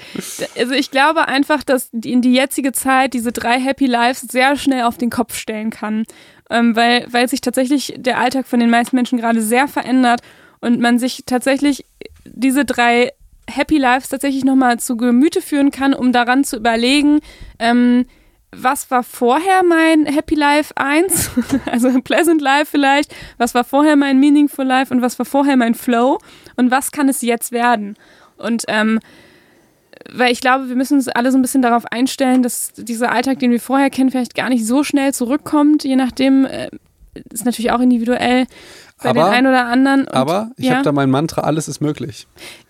also ich glaube einfach, dass in die jetzige Zeit diese drei Happy Lives sehr schnell auf den Kopf stellen kann. Ähm, weil, weil sich tatsächlich der Alltag von den meisten Menschen gerade sehr verändert und man sich tatsächlich diese drei Happy Lives tatsächlich nochmal zu Gemüte führen kann, um daran zu überlegen, ähm, was war vorher mein Happy Life 1, also Pleasant Life vielleicht, was war vorher mein Meaningful Life und was war vorher mein Flow? Und was kann es jetzt werden? Und ähm, weil ich glaube, wir müssen uns alle so ein bisschen darauf einstellen, dass dieser Alltag, den wir vorher kennen, vielleicht gar nicht so schnell zurückkommt, je nachdem, äh, ist natürlich auch individuell bei aber, den einen oder anderen. Und,
aber ich ja. habe da mein Mantra, alles ist möglich.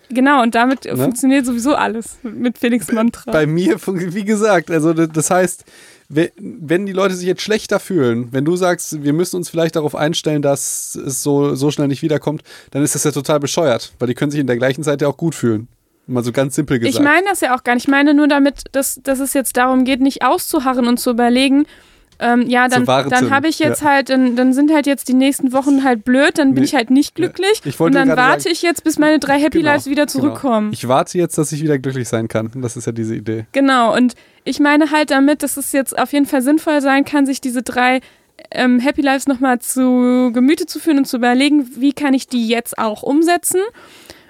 Genau, und damit
Ne?
funktioniert sowieso alles mit Felix Mantra.
Bei mir, wie gesagt, also das heißt, we- wenn die Leute sich jetzt schlechter fühlen, wenn du sagst, wir müssen uns vielleicht darauf einstellen, dass es so, so schnell nicht wiederkommt, dann ist das ja total bescheuert, weil die können sich in der gleichen Zeit ja auch gut fühlen. Mal so ganz simpel gesagt.
Ich meine das ja auch gar nicht. Ich meine nur damit, dass, dass es jetzt darum geht, nicht auszuharren und zu überlegen, ähm, ja, dann, dann habe ich jetzt
ja.
halt, dann, dann sind halt jetzt die nächsten Wochen halt blöd, dann bin
Nee.
ich halt nicht glücklich.
Ich wollte
und dann warte
sagen-
ich jetzt, bis meine drei Happy
Genau,
Lives wieder zurückkommen.
Genau. Ich warte jetzt, dass ich wieder glücklich sein kann. Das ist ja diese Idee.
Genau, und ich meine halt damit, dass es jetzt auf jeden Fall sinnvoll sein kann, sich diese drei ähm, Happy Lives nochmal zu Gemüte zu führen und zu überlegen, wie kann ich die jetzt auch umsetzen.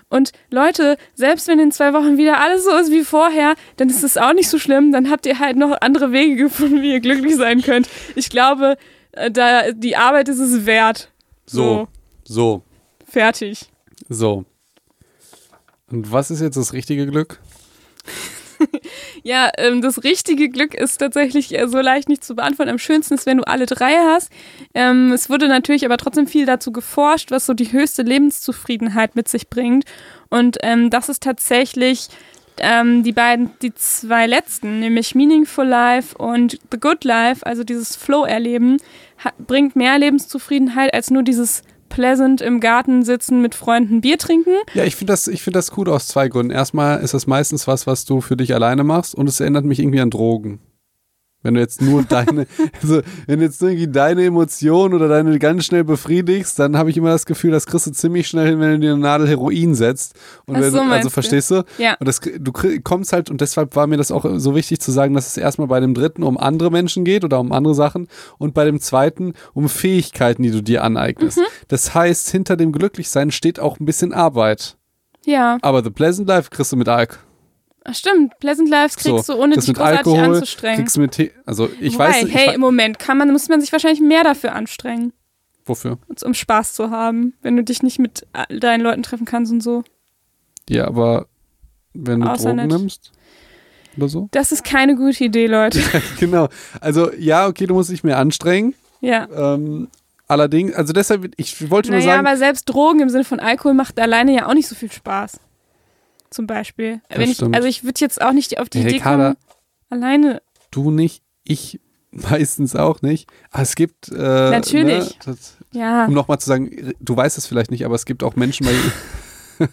Und Leute, selbst wenn in zwei Wochen wieder alles so ist wie vorher, dann ist es auch nicht so schlimm. Dann habt ihr halt noch andere Wege gefunden, wie ihr glücklich sein könnt. Ich glaube, äh, da die Arbeit ist es wert.
So, so,
fertig.
so. Und was ist jetzt das richtige Glück?
Ja, ähm, das richtige Glück ist tatsächlich äh, so leicht nicht zu beantworten. Am schönsten ist, wenn du alle drei hast. Ähm, es wurde natürlich aber trotzdem viel dazu geforscht, was so die höchste Lebenszufriedenheit mit sich bringt. Und ähm, das ist tatsächlich ähm, die beiden, die zwei letzten, nämlich Meaningful Life und The Good Life, also dieses Flow-Erleben, bringt mehr Lebenszufriedenheit als nur dieses pleasant im Garten sitzen mit Freunden Bier trinken.
Ja, ich finde das, ich find das gut aus zwei Gründen. Erstmal ist das meistens was, was du für dich alleine machst und es erinnert mich irgendwie an Drogen. Wenn du jetzt nur deine, also wenn jetzt irgendwie deine Emotionen oder deine ganz schnell befriedigst, dann habe ich immer das Gefühl, das kriegst du ziemlich schnell hin, wenn du dir eine Nadel Heroin setzt. Und wenn
so,
also verstehst du?
Ja.
Und das, du kommst halt, und deshalb war mir das auch so wichtig zu sagen, dass es erstmal bei dem dritten um andere Menschen geht oder um andere Sachen und bei dem zweiten um Fähigkeiten, die du dir aneignest.
Mhm.
Das heißt, hinter dem Glücklichsein steht auch ein bisschen Arbeit.
Ja,
Aber The Pleasant Life kriegst du mit Alk.
Ach, stimmt. Pleasant Lives kriegst
So,
du, ohne dich großartig
Alkohol
anzustrengen.
kriegst du mit Tee. Also ich
Wobei,
weiß nicht, ich
hey,
wei-
im Moment kann man, muss man sich wahrscheinlich mehr dafür anstrengen,
wofür.
um Spaß zu haben, wenn du dich nicht mit all deinen Leuten treffen kannst und so.
Ja, aber wenn du
Außer
Drogen
nicht.
nimmst oder so.
Das ist keine gute Idee, Leute.
genau. Also ja, okay, du musst dich mehr anstrengen.
Ja.
Ähm, allerdings, also deshalb, ich wollte nur
Naja,
sagen,
aber selbst Drogen im Sinne von Alkohol macht alleine ja auch nicht so viel Spaß. Zum Beispiel. Ich, also ich würde jetzt auch nicht auf die
Hey,
Idee kommen, alleine.
du nicht, ich meistens auch nicht. Aber es gibt äh,
Natürlich.
Ne, das,
Ja,
um nochmal zu sagen, du weißt es vielleicht nicht, aber es gibt auch Menschen, bei,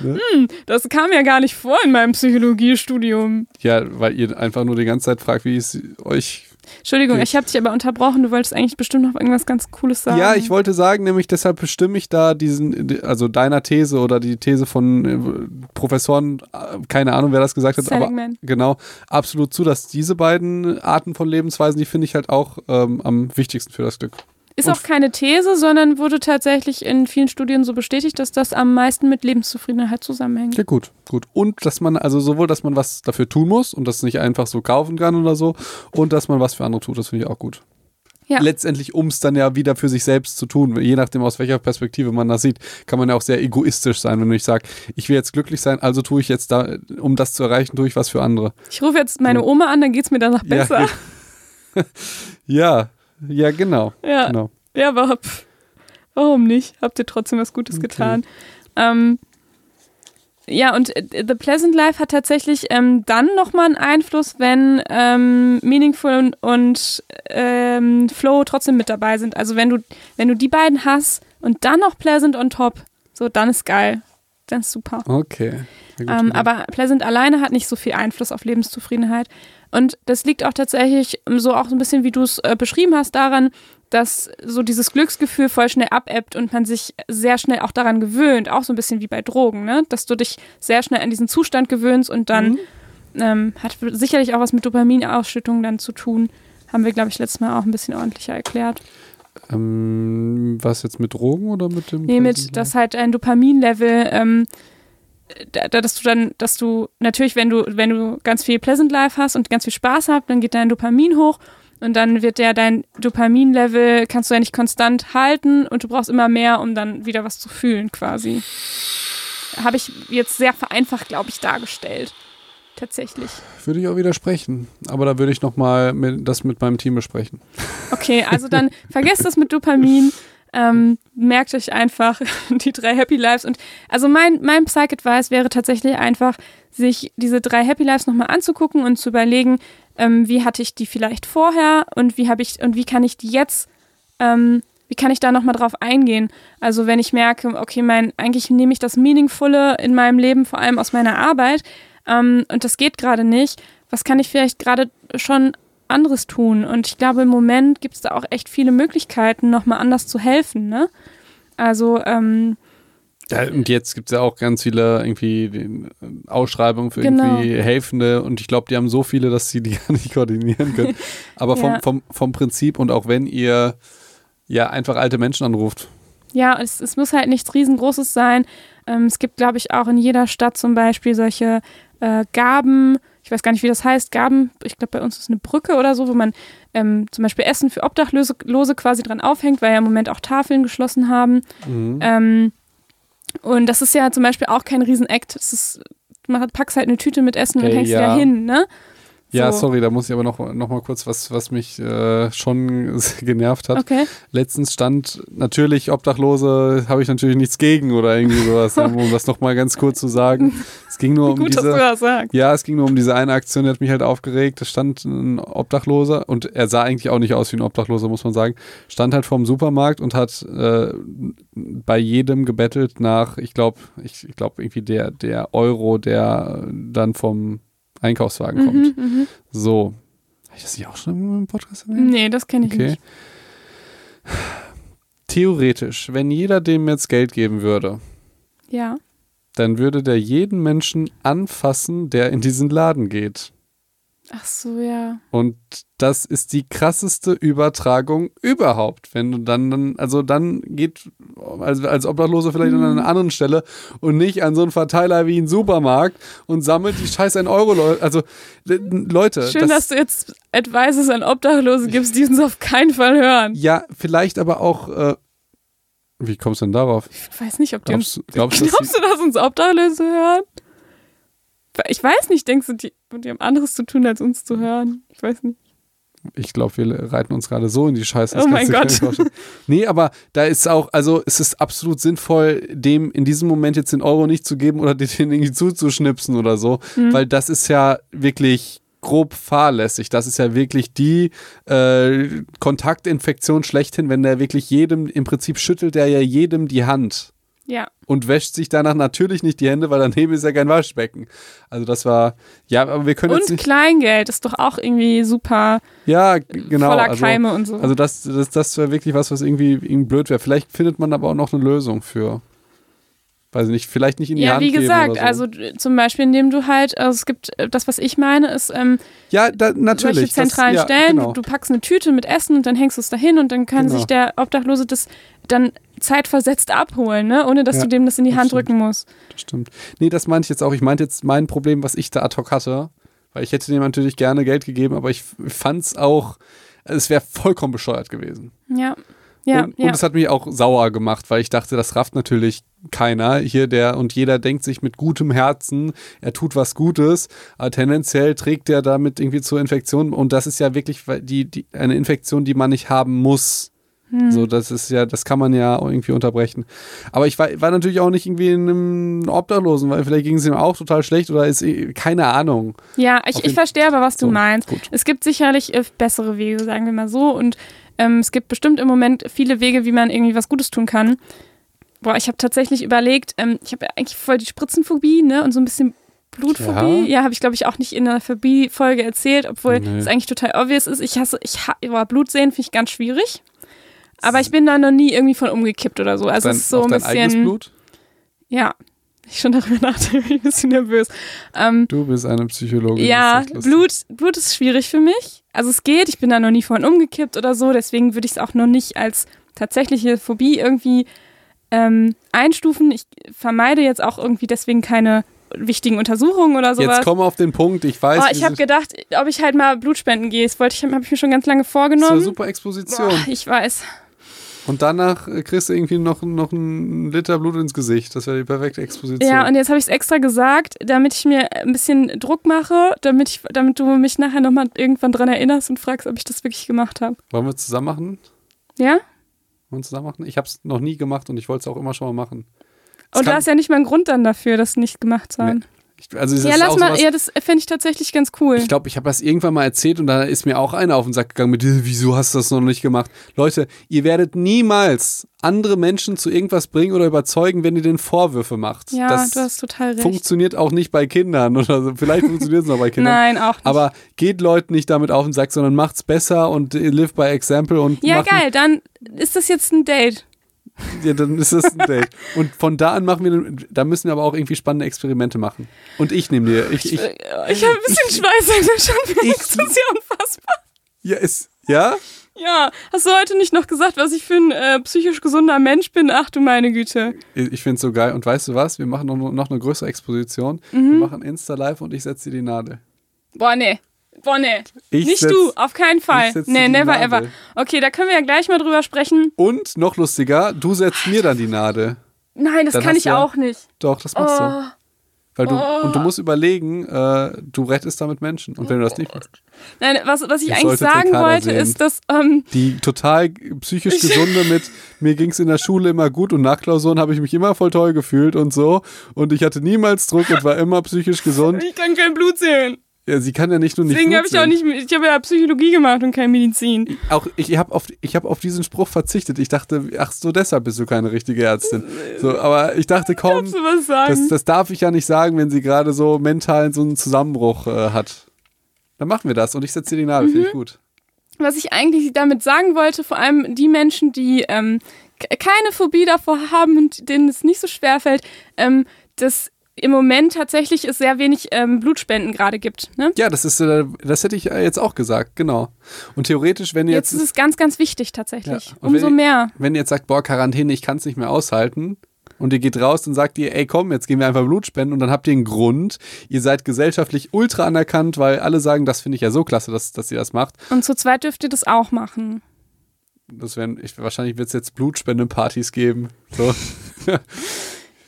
das kam ja gar nicht vor in meinem Psychologiestudium.
ja, weil ihr einfach nur die ganze Zeit fragt, wie es euch
Entschuldigung, ich habe dich aber unterbrochen. Du wolltest eigentlich bestimmt noch irgendwas ganz Cooles sagen.
Ja, ich wollte sagen, nämlich deshalb bestimme ich da diesen, also deiner These oder die These von äh, Professoren, äh, keine Ahnung, wer das gesagt hat, aber
Seligman.
genau, absolut zu, dass diese beiden Arten von Lebensweisen, die finde ich halt auch ähm, am wichtigsten für das Glück.
Ist auch keine These, sondern wurde tatsächlich in vielen Studien so bestätigt, dass das am meisten mit Lebenszufriedenheit zusammenhängt.
Ja, gut, gut. Und dass man, also sowohl, dass man was dafür tun muss und das nicht einfach so kaufen kann oder so, und dass man was für andere tut, das finde ich auch gut.
Ja.
Letztendlich, um es dann ja wieder für sich selbst zu tun, je nachdem, aus welcher Perspektive man das sieht, kann man ja auch sehr egoistisch sein, wenn ich sage, ich will jetzt glücklich sein, also tue ich jetzt da, um das zu erreichen, tue ich was für andere.
Ich rufe jetzt meine Oma an, dann geht's mir danach besser.
Ja, ja, genau.
Ja,
genau.
ja, aber warum nicht? Habt ihr trotzdem was Gutes
Okay.
getan? Ähm, ja, und äh, The Pleasant Life hat tatsächlich ähm, dann nochmal einen Einfluss, wenn ähm, Meaningful und, und ähm, Flow trotzdem mit dabei sind. Also wenn du, wenn du die beiden hast und dann noch Pleasant on top, so, dann ist geil. Dann ist super.
Okay.
Ähm, aber Pleasant alleine hat nicht so viel Einfluss auf Lebenszufriedenheit. Und das liegt auch tatsächlich so auch so ein bisschen, wie du es äh, beschrieben hast, daran, dass so dieses Glücksgefühl voll schnell abebbt und man sich sehr schnell auch daran gewöhnt, auch so ein bisschen wie bei Drogen, ne? Dass du dich sehr schnell an diesen Zustand gewöhnst und dann
Mhm.
ähm, hat sicherlich auch was mit Dopaminausschüttung dann zu tun. Haben wir, glaube ich, letztes Mal auch ein bisschen ordentlicher erklärt.
ähm, was jetzt mit Drogen oder mit dem?
Nee, mit, dass halt ein Dopaminlevel, ähm, dass du dann, dass du, natürlich, wenn du, wenn du ganz viel Pleasant Life hast und ganz viel Spaß hast, dann geht dein Dopamin hoch und dann wird der dein Dopaminlevel, kannst du ja nicht konstant halten und du brauchst immer mehr, um dann wieder was zu fühlen, quasi. Habe ich jetzt sehr vereinfacht, glaube ich, dargestellt. Tatsächlich.
Würde ich auch widersprechen. Aber da würde ich nochmal das mit meinem Team besprechen.
Okay, also dann vergesst das mit Dopamin. Ähm, merkt euch einfach die drei Happy Lives. Und also mein, mein Psych-Advice wäre tatsächlich einfach, sich diese drei Happy Lives nochmal anzugucken und zu überlegen, ähm, wie hatte ich die vielleicht vorher und wie habe ich und wie kann ich die jetzt, ähm, wie kann ich da nochmal drauf eingehen? Also wenn ich merke, okay, mein, eigentlich nehme ich das Meaningfulle in meinem Leben, vor allem aus meiner Arbeit, ähm, und das geht gerade nicht, was kann ich vielleicht gerade schon anderes tun? Und ich glaube, im Moment gibt es da auch echt viele Möglichkeiten, nochmal anders zu helfen, ne? Also, ähm,
ja, und jetzt gibt es ja auch ganz viele irgendwie äh, Ausschreibungen für genau. irgendwie Helfende und ich glaube, die haben so viele, dass sie die gar nicht koordinieren können. Aber vom, ja. vom, vom Prinzip und auch wenn ihr ja einfach alte Menschen anruft.
Ja, es, es muss halt nichts riesengroßes sein. Ähm, es gibt, glaube ich, auch in jeder Stadt zum Beispiel solche äh, Gaben, ich weiß gar nicht, wie das heißt, Gaben, ich glaube, bei uns ist eine Brücke oder so, wo man ähm, zum Beispiel Essen für Obdachlose quasi dran aufhängt, weil ja im Moment auch Tafeln geschlossen haben. Mhm. Ähm, und das ist ja zum Beispiel auch kein Riesenakt. Ist, du packst halt eine Tüte mit Essen okay, und hängst ja. da hin, ne?
Ja, so. sorry, da muss ich aber noch, noch mal kurz was, was mich äh, schon genervt hat. Okay. Letztens stand natürlich Obdachlose, habe ich natürlich nichts gegen oder irgendwie sowas, um das noch mal ganz kurz zu sagen. Es ging nur um Gut, diese, dass du das sagst. Ja, es ging nur um diese eine Aktion, die hat mich halt aufgeregt. Da stand ein Obdachloser und er sah eigentlich auch nicht aus wie ein Obdachloser, muss man sagen. Stand halt vorm Supermarkt und hat äh, bei jedem gebettelt nach, ich glaube, ich, ich glaube irgendwie der, der Euro, der dann vom Einkaufswagen mhm, kommt. Mhm. So. Habe ich das nicht auch schon im Podcast
erwähnt? Nee, das kenne ich okay. nicht.
Theoretisch, wenn jeder dem jetzt Geld geben würde.
Ja.
Dann würde der jeden Menschen anfassen, der in diesen Laden geht.
Ach so, ja.
Und das ist die krasseste Übertragung überhaupt. Wenn du dann, dann also dann geht als, als Obdachlose vielleicht mhm. an einer anderen Stelle und nicht an so einen Verteiler wie einen Supermarkt und sammelt die scheiße ein Euro. Also Leute.
Schön, das, dass du jetzt Advices an Obdachlose gibst, die uns auf keinen Fall hören.
Ja, vielleicht aber auch. Äh, wie kommst du denn darauf?
Ich weiß nicht, ob glaubst, die uns, glaubst, glaubst du, dass uns Obdachlose hören? Ich weiß nicht, denkst du, die, die haben anderes zu tun, als uns zu hören? Ich weiß nicht.
Ich glaube, wir reiten uns gerade so in die Scheiße.
Oh mein Gott.
Nee, aber da ist auch, also es ist absolut sinnvoll, dem in diesem Moment jetzt den Euro nicht zu geben oder den irgendwie zuzuschnipsen oder so, mhm. weil das ist ja wirklich grob fahrlässig. Das ist ja wirklich die äh, Kontaktinfektion schlechthin, wenn der wirklich jedem, im Prinzip schüttelt der ja jedem die Hand.
Ja.
Und wäscht sich danach natürlich nicht die Hände, weil daneben ist ja kein Waschbecken. Also das war, ja, aber wir können
und
jetzt nicht.
Kleingeld ist doch auch irgendwie super.
Ja, genau.
Voller also, Keime und so.
Also das, das, das wäre wirklich was, was irgendwie, irgendwie blöd wäre. Vielleicht findet man aber auch noch eine Lösung für weiß nicht, vielleicht nicht in die ja, Hand
Ja, wie gesagt, so. also zum Beispiel, indem du halt, also es gibt, äh, das, was ich meine, ist, ähm,
ja, da, natürlich.
solche zentralen das, ja, Stellen, genau. du, du, packst eine Tüte mit Essen und dann hängst du es dahin und dann kann genau. sich der Obdachlose das dann zeitversetzt abholen, ne? ohne dass ja, du dem das in die Hand stimmt. drücken musst.
Das stimmt. Nee, das meinte ich jetzt auch. Ich meinte jetzt mein Problem, was ich da ad hoc hatte, weil ich hätte dem natürlich gerne Geld gegeben, aber ich fand es auch, es wäre vollkommen bescheuert gewesen.
Ja. Ja,
und, ja. und es hat mich auch sauer gemacht, weil ich dachte, das rafft natürlich keiner hier, der und jeder denkt sich mit gutem Herzen, er tut was Gutes, aber tendenziell trägt er damit irgendwie zur Infektion und das ist ja wirklich die, die, eine Infektion, die man nicht haben muss. Hm. So, das ist ja, das kann man ja irgendwie unterbrechen. Aber ich war, war natürlich auch nicht irgendwie in einem Obdachlosen, weil vielleicht ging es ihm auch total schlecht oder ist keine Ahnung.
Ja, ich, ich verstehe aber, was du so, meinst. Gut. Es gibt sicherlich äh, bessere Wege, sagen wir mal so. Und ähm, es gibt bestimmt im Moment viele Wege, wie man irgendwie was Gutes tun kann. Boah, ich habe tatsächlich überlegt, ähm, ich habe ja eigentlich voll die Spritzenphobie, ne? Und so ein bisschen Blutphobie. Ja, ja habe ich, glaube ich, auch nicht in der Phobie-Folge erzählt, obwohl es eigentlich total obvious ist. Ich hasse, ich ha boah, Blut sehen finde ich ganz schwierig. Aber ich bin da noch nie irgendwie von umgekippt oder so. Also dein, es ist so ein bisschen. Blut? Ja, ich schon darüber nachdenke, bin ich ein bisschen nervös. Ähm,
du bist eine Psychologin.
Ja, Blut, Blut ist schwierig für mich. Also es geht, ich bin da noch nie von umgekippt oder so, deswegen würde ich es auch noch nicht als tatsächliche Phobie irgendwie ähm, einstufen. Ich vermeide jetzt auch irgendwie deswegen keine wichtigen Untersuchungen oder sowas.
Jetzt komm auf den Punkt, ich weiß.
Oh, ich habe gedacht, ob ich halt mal Blutspenden gehe. Das wollte ich, habe ich mir schon ganz lange vorgenommen. Das ist
eine super Exposition.
Boah, ich weiß.
Und danach kriegst du irgendwie noch, noch einen Liter Blut ins Gesicht. Das wäre die perfekte Exposition.
Ja, und jetzt habe ich es extra gesagt, damit ich mir ein bisschen Druck mache, damit, ich, damit du mich nachher nochmal irgendwann dran erinnerst und fragst, ob ich das wirklich gemacht habe.
Wollen wir zusammen machen?
Ja?
Wollen wir zusammen machen? Ich habe es noch nie gemacht und ich wollte es auch immer schon mal machen. Es
Und
kann-
da ist ja nicht mal ein Grund dann dafür, das nicht gemacht zu haben.
ich, also
Ja, lass mal,
sowas,
ja, das fände ich tatsächlich ganz cool.
Ich glaube, ich habe das irgendwann mal erzählt und da ist mir auch einer auf den Sack gegangen mit, "Äh, wieso hast du das noch nicht gemacht? Leute, ihr werdet niemals andere Menschen zu irgendwas bringen oder überzeugen, wenn ihr den Vorwürfe macht.
ja,
das
du hast total recht.
funktioniert auch nicht bei Kindern oder so. Vielleicht funktioniert es noch bei Kindern.
Nein, auch nicht.
Aber geht Leuten nicht damit auf den Sack, sondern macht's besser und live by example und
ja, geil, dann ist das jetzt ein Date.
Ja, dann ist das ein Date. Und von da an machen wir, da müssen wir aber auch irgendwie spannende Experimente machen. Und ich nehme dir, ich, ich,
Äh, Ich habe ein bisschen Schweiß schon.
Ich-
Das ist ja unfassbar.
ja, ist, ja?
Ja, hast du heute nicht noch gesagt, was ich für ein äh, psychisch gesunder Mensch bin? Ach du meine Güte.
Ich finde es so geil. Und weißt du was? Wir machen noch, noch eine größere Exposition.
Mhm.
Wir machen Insta-Live und ich setze dir die Nadel.
Boah, nee. Boah, nee.
Ich
nicht
setz-
du, auf keinen Fall. Nee, never
Nadel.
ever. Okay, da können wir ja gleich mal drüber sprechen.
Und noch lustiger, du setzt mir dann die Nadel.
Nein, das
Dann
kann ich
du ja-
auch nicht.
Doch, das machst du.
Oh.
Weil du,
Oh.
und du musst überlegen, äh, du rettest damit Menschen. Und wenn du das nicht machst.
Nein, was, was ich
Das
eigentlich sagen wollte,
sehen.
ist, dass ähm,
Die total psychisch gesunde mit, mir ging es in der Schule immer gut und nach Klausuren habe ich mich immer voll toll gefühlt und so. Und ich hatte niemals Druck und war immer psychisch gesund.
ich kann kein Blut sehen.
Ja, sie kann ja nicht nur nicht
Deswegen habe ich auch nicht, ich habe ja Psychologie gemacht und keine Medizin.
Auch ich habe auf, ich hab auf diesen Spruch verzichtet. Ich dachte, ach so, deshalb bist du keine richtige Ärztin. So, aber ich dachte, komm,
du was sagen?
das, das darf ich ja nicht sagen, wenn sie gerade so mental so einen Zusammenbruch äh, hat. Dann machen wir das und ich setze dir die Nadel,
Mhm.
finde ich gut.
was ich eigentlich damit sagen wollte, vor allem die Menschen, die ähm, keine Phobie davor haben und denen es nicht so schwer fällt, ähm, dass im Moment tatsächlich es sehr wenig ähm, Blutspenden gerade gibt. Ne?
Ja, das ist, äh, das hätte ich äh, jetzt auch gesagt, genau. Und theoretisch, wenn ihr
Jetzt
jetzt,
ist es ganz, ganz wichtig tatsächlich.
Ja,
Umso
wenn-
mehr.
wenn ihr jetzt sagt, boah, Quarantäne, ich kann es nicht mehr aushalten, und ihr geht raus und sagt ihr, ey komm, jetzt gehen wir einfach Blut spenden und dann habt ihr einen Grund. Ihr seid gesellschaftlich ultra anerkannt, weil alle sagen, das finde ich ja so klasse, dass, dass ihr das macht.
Und zu zweit dürft ihr das auch machen.
Das werden, ich, wahrscheinlich wird es jetzt Blutspendepartys geben. So.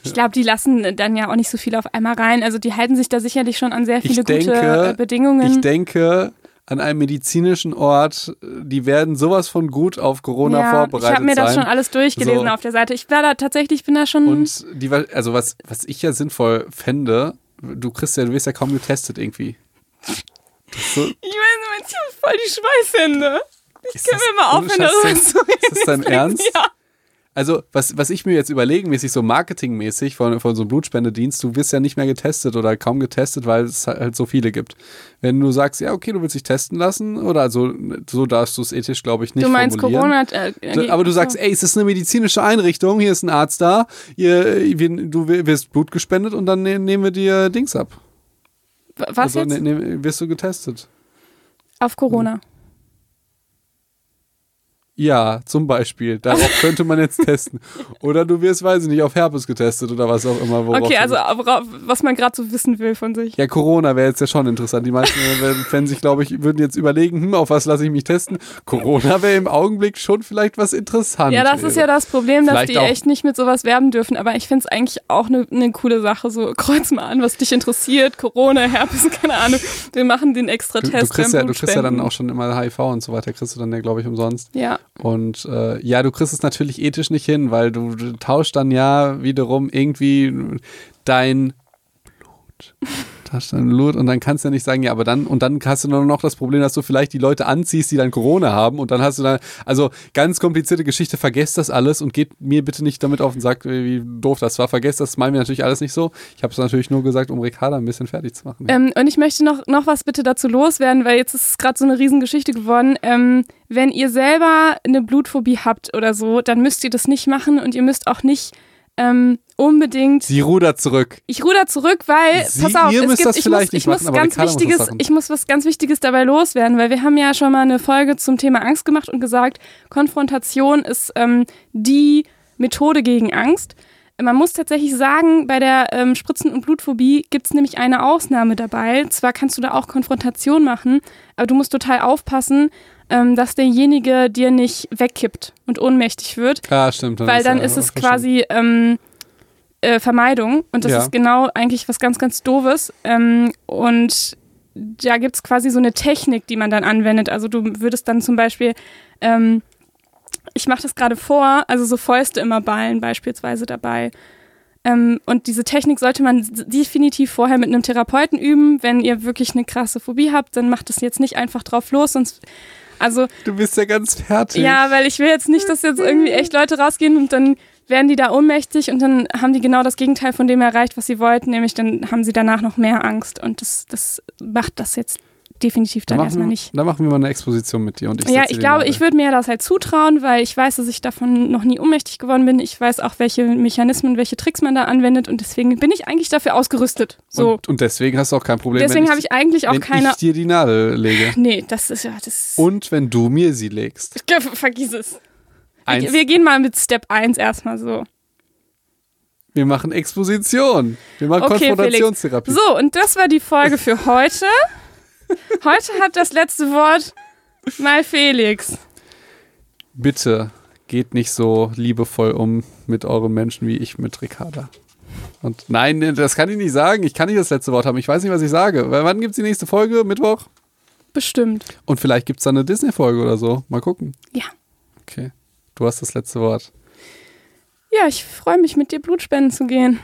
Ich glaube, die lassen dann ja auch nicht so viel auf einmal rein. Also die halten sich da sicherlich schon an sehr viele gute
denke-
äh, Bedingungen.
Ich denke, an einem medizinischen Ort, die werden sowas von gut auf Corona
ja,
vorbereitet
ich habe mir das
sein.
schon alles durchgelesen
So.
auf der Seite. Ich war da tatsächlich, bin da schon.
Und die, also was, was ich ja sinnvoll fände, du kriegst ja, du wirst ja kaum getestet irgendwie. Das ist so,
ich meine, ich habe voll die Schweißhände.
ist
Können
das-
wir mal aufhören, darüber
ist
zu reden?
das dein Ernst?
Ja.
Also, was, was ich mir jetzt überlegenmäßig, so marketingmäßig von, von so einem Blutspendedienst, du wirst ja nicht mehr getestet oder kaum getestet, weil es halt so viele gibt. Wenn du sagst, ja, okay, du willst dich testen lassen, oder also, so darfst du es ethisch, glaube ich, nicht
Du meinst
formulieren.
Corona. Äh,
Du- Aber du sagst, ey, es ist eine medizinische Einrichtung, hier ist ein Arzt da, ihr, wir, du wirst Blut gespendet und dann ne, nehmen wir dir Dings ab.
was
also
jetzt?
ne, ne, wirst du getestet.
Auf Corona.
Ja, zum Beispiel. Darauf könnte man jetzt testen. Oder du wirst, weiß ich nicht, auf Herpes getestet oder was auch immer.
Okay,
du
also was man gerade so wissen will von sich.
Ja, Corona wäre jetzt ja schon interessant. Die meisten äh, werden- sich, glaube ich, würden jetzt überlegen, hm, auf was lasse ich mich testen. Corona wäre im Augenblick schon vielleicht was interessant.
Ja, das ist ja das Problem, dass
Vielleicht
die echt nicht mit sowas werben dürfen. Aber ich finde es eigentlich auch eine ne coole Sache. So, kreuz mal an, was dich interessiert. Corona, Herpes, keine Ahnung. Wir machen den extra
Du,
Test.
du, kriegst
beim
ja, du kriegst ja dann auch schon immer HIV und so weiter, kriegst du dann ja, glaube ich, umsonst.
Ja,
Und äh, ja, du kriegst es natürlich ethisch nicht hin, weil du, du tauschst dann ja wiederum irgendwie dein Blut. Dein Blut und dann kannst du ja nicht sagen, ja, aber dann, und dann hast du nur noch das Problem, dass du vielleicht die Leute anziehst, die dann Corona haben und dann hast du dann, also ganz komplizierte Geschichte, vergesst das alles und geht mir bitte nicht damit auf und sagt, wie doof das war. Vergesst das, meinen wir natürlich alles nicht so. Ich habe es natürlich nur gesagt, um Ricarda ein bisschen fertig zu machen.
ähm, und ich möchte noch, noch was bitte dazu loswerden, weil jetzt ist es gerade so eine Riesengeschichte geworden. Ähm, wenn ihr selber eine Blutphobie habt oder so, dann müsst ihr das nicht machen und ihr müsst auch nicht ähm, unbedingt
Sie rudert zurück.
Ich ruder zurück, weil,
Sie-
pass auf, es gibt,
das
ich
vielleicht
muss, ich muss
machen,
ganz
muss das
wichtiges,
machen.
ich muss was ganz Wichtiges dabei loswerden, weil wir haben ja schon mal eine Folge zum Thema Angst gemacht und gesagt, Konfrontation ist ähm, die Methode gegen Angst. Man muss tatsächlich sagen, bei der ähm, Spritzen- und Blutphobie gibt es nämlich eine Ausnahme dabei. Zwar kannst du da auch Konfrontation machen, aber du musst total aufpassen, ähm, dass derjenige dir nicht wegkippt und ohnmächtig wird
Ah, stimmt.
weil dann
ja
ist es quasi ähm, äh, Vermeidung und das
Ja.
ist genau eigentlich was ganz, ganz Doofes. Ähm, und da gibt es quasi so eine Technik, die man dann anwendet. Also du würdest dann zum Beispiel ähm, ich mache das gerade vor, also so Fäuste immer ballen beispielsweise dabei. Ähm, und diese Technik sollte man definitiv vorher mit einem Therapeuten üben. Wenn ihr wirklich eine krasse Phobie habt, dann macht es jetzt nicht einfach drauf los, sonst also
Du bist ja ganz fertig.
ja, weil ich will jetzt nicht, dass jetzt irgendwie echt Leute rausgehen und dann werden die da ohnmächtig und dann haben die genau das Gegenteil von dem erreicht, was sie wollten, nämlich dann haben sie danach noch mehr Angst und das, das macht das jetzt definitiv dann,
machen,
erstmal
wir,
nicht.
dann machen wir mal eine Exposition mit dir und ich
Ja, ich glaube, ich würde mir das halt zutrauen, weil ich weiß, dass ich davon noch nie ohnmächtig geworden bin. Ich weiß auch, welche Mechanismen, welche Tricks man da anwendet und deswegen bin ich eigentlich dafür ausgerüstet. So.
Und, und deswegen hast du auch kein Problem,
deswegen
wenn
habe ich eigentlich auch
wenn
keine.
ich dir die Nadel lege.
Nee, das ist ja das.
Und wenn du mir sie legst.
Vergiss es.
Eins,
Wir, gehen mal mit Step 1 erstmal so.
wir machen Exposition. Wir machen
Okay,
Konfrontationstherapie.
So, und das war die Folge für heute. Heute hat das letzte Wort mal Felix.
Bitte geht nicht so liebevoll um mit euren Menschen wie ich mit Ricarda. Und nein, das kann ich nicht sagen. Ich kann nicht das letzte Wort haben. Ich weiß nicht, was ich sage. Weil wann gibt es die nächste Folge? Mittwoch?
Bestimmt.
Und vielleicht gibt es dann eine Disney-Folge oder so. Mal gucken.
Ja.
Okay. Du hast das letzte Wort.
Ja, ich freue mich, mit dir Blutspenden zu gehen.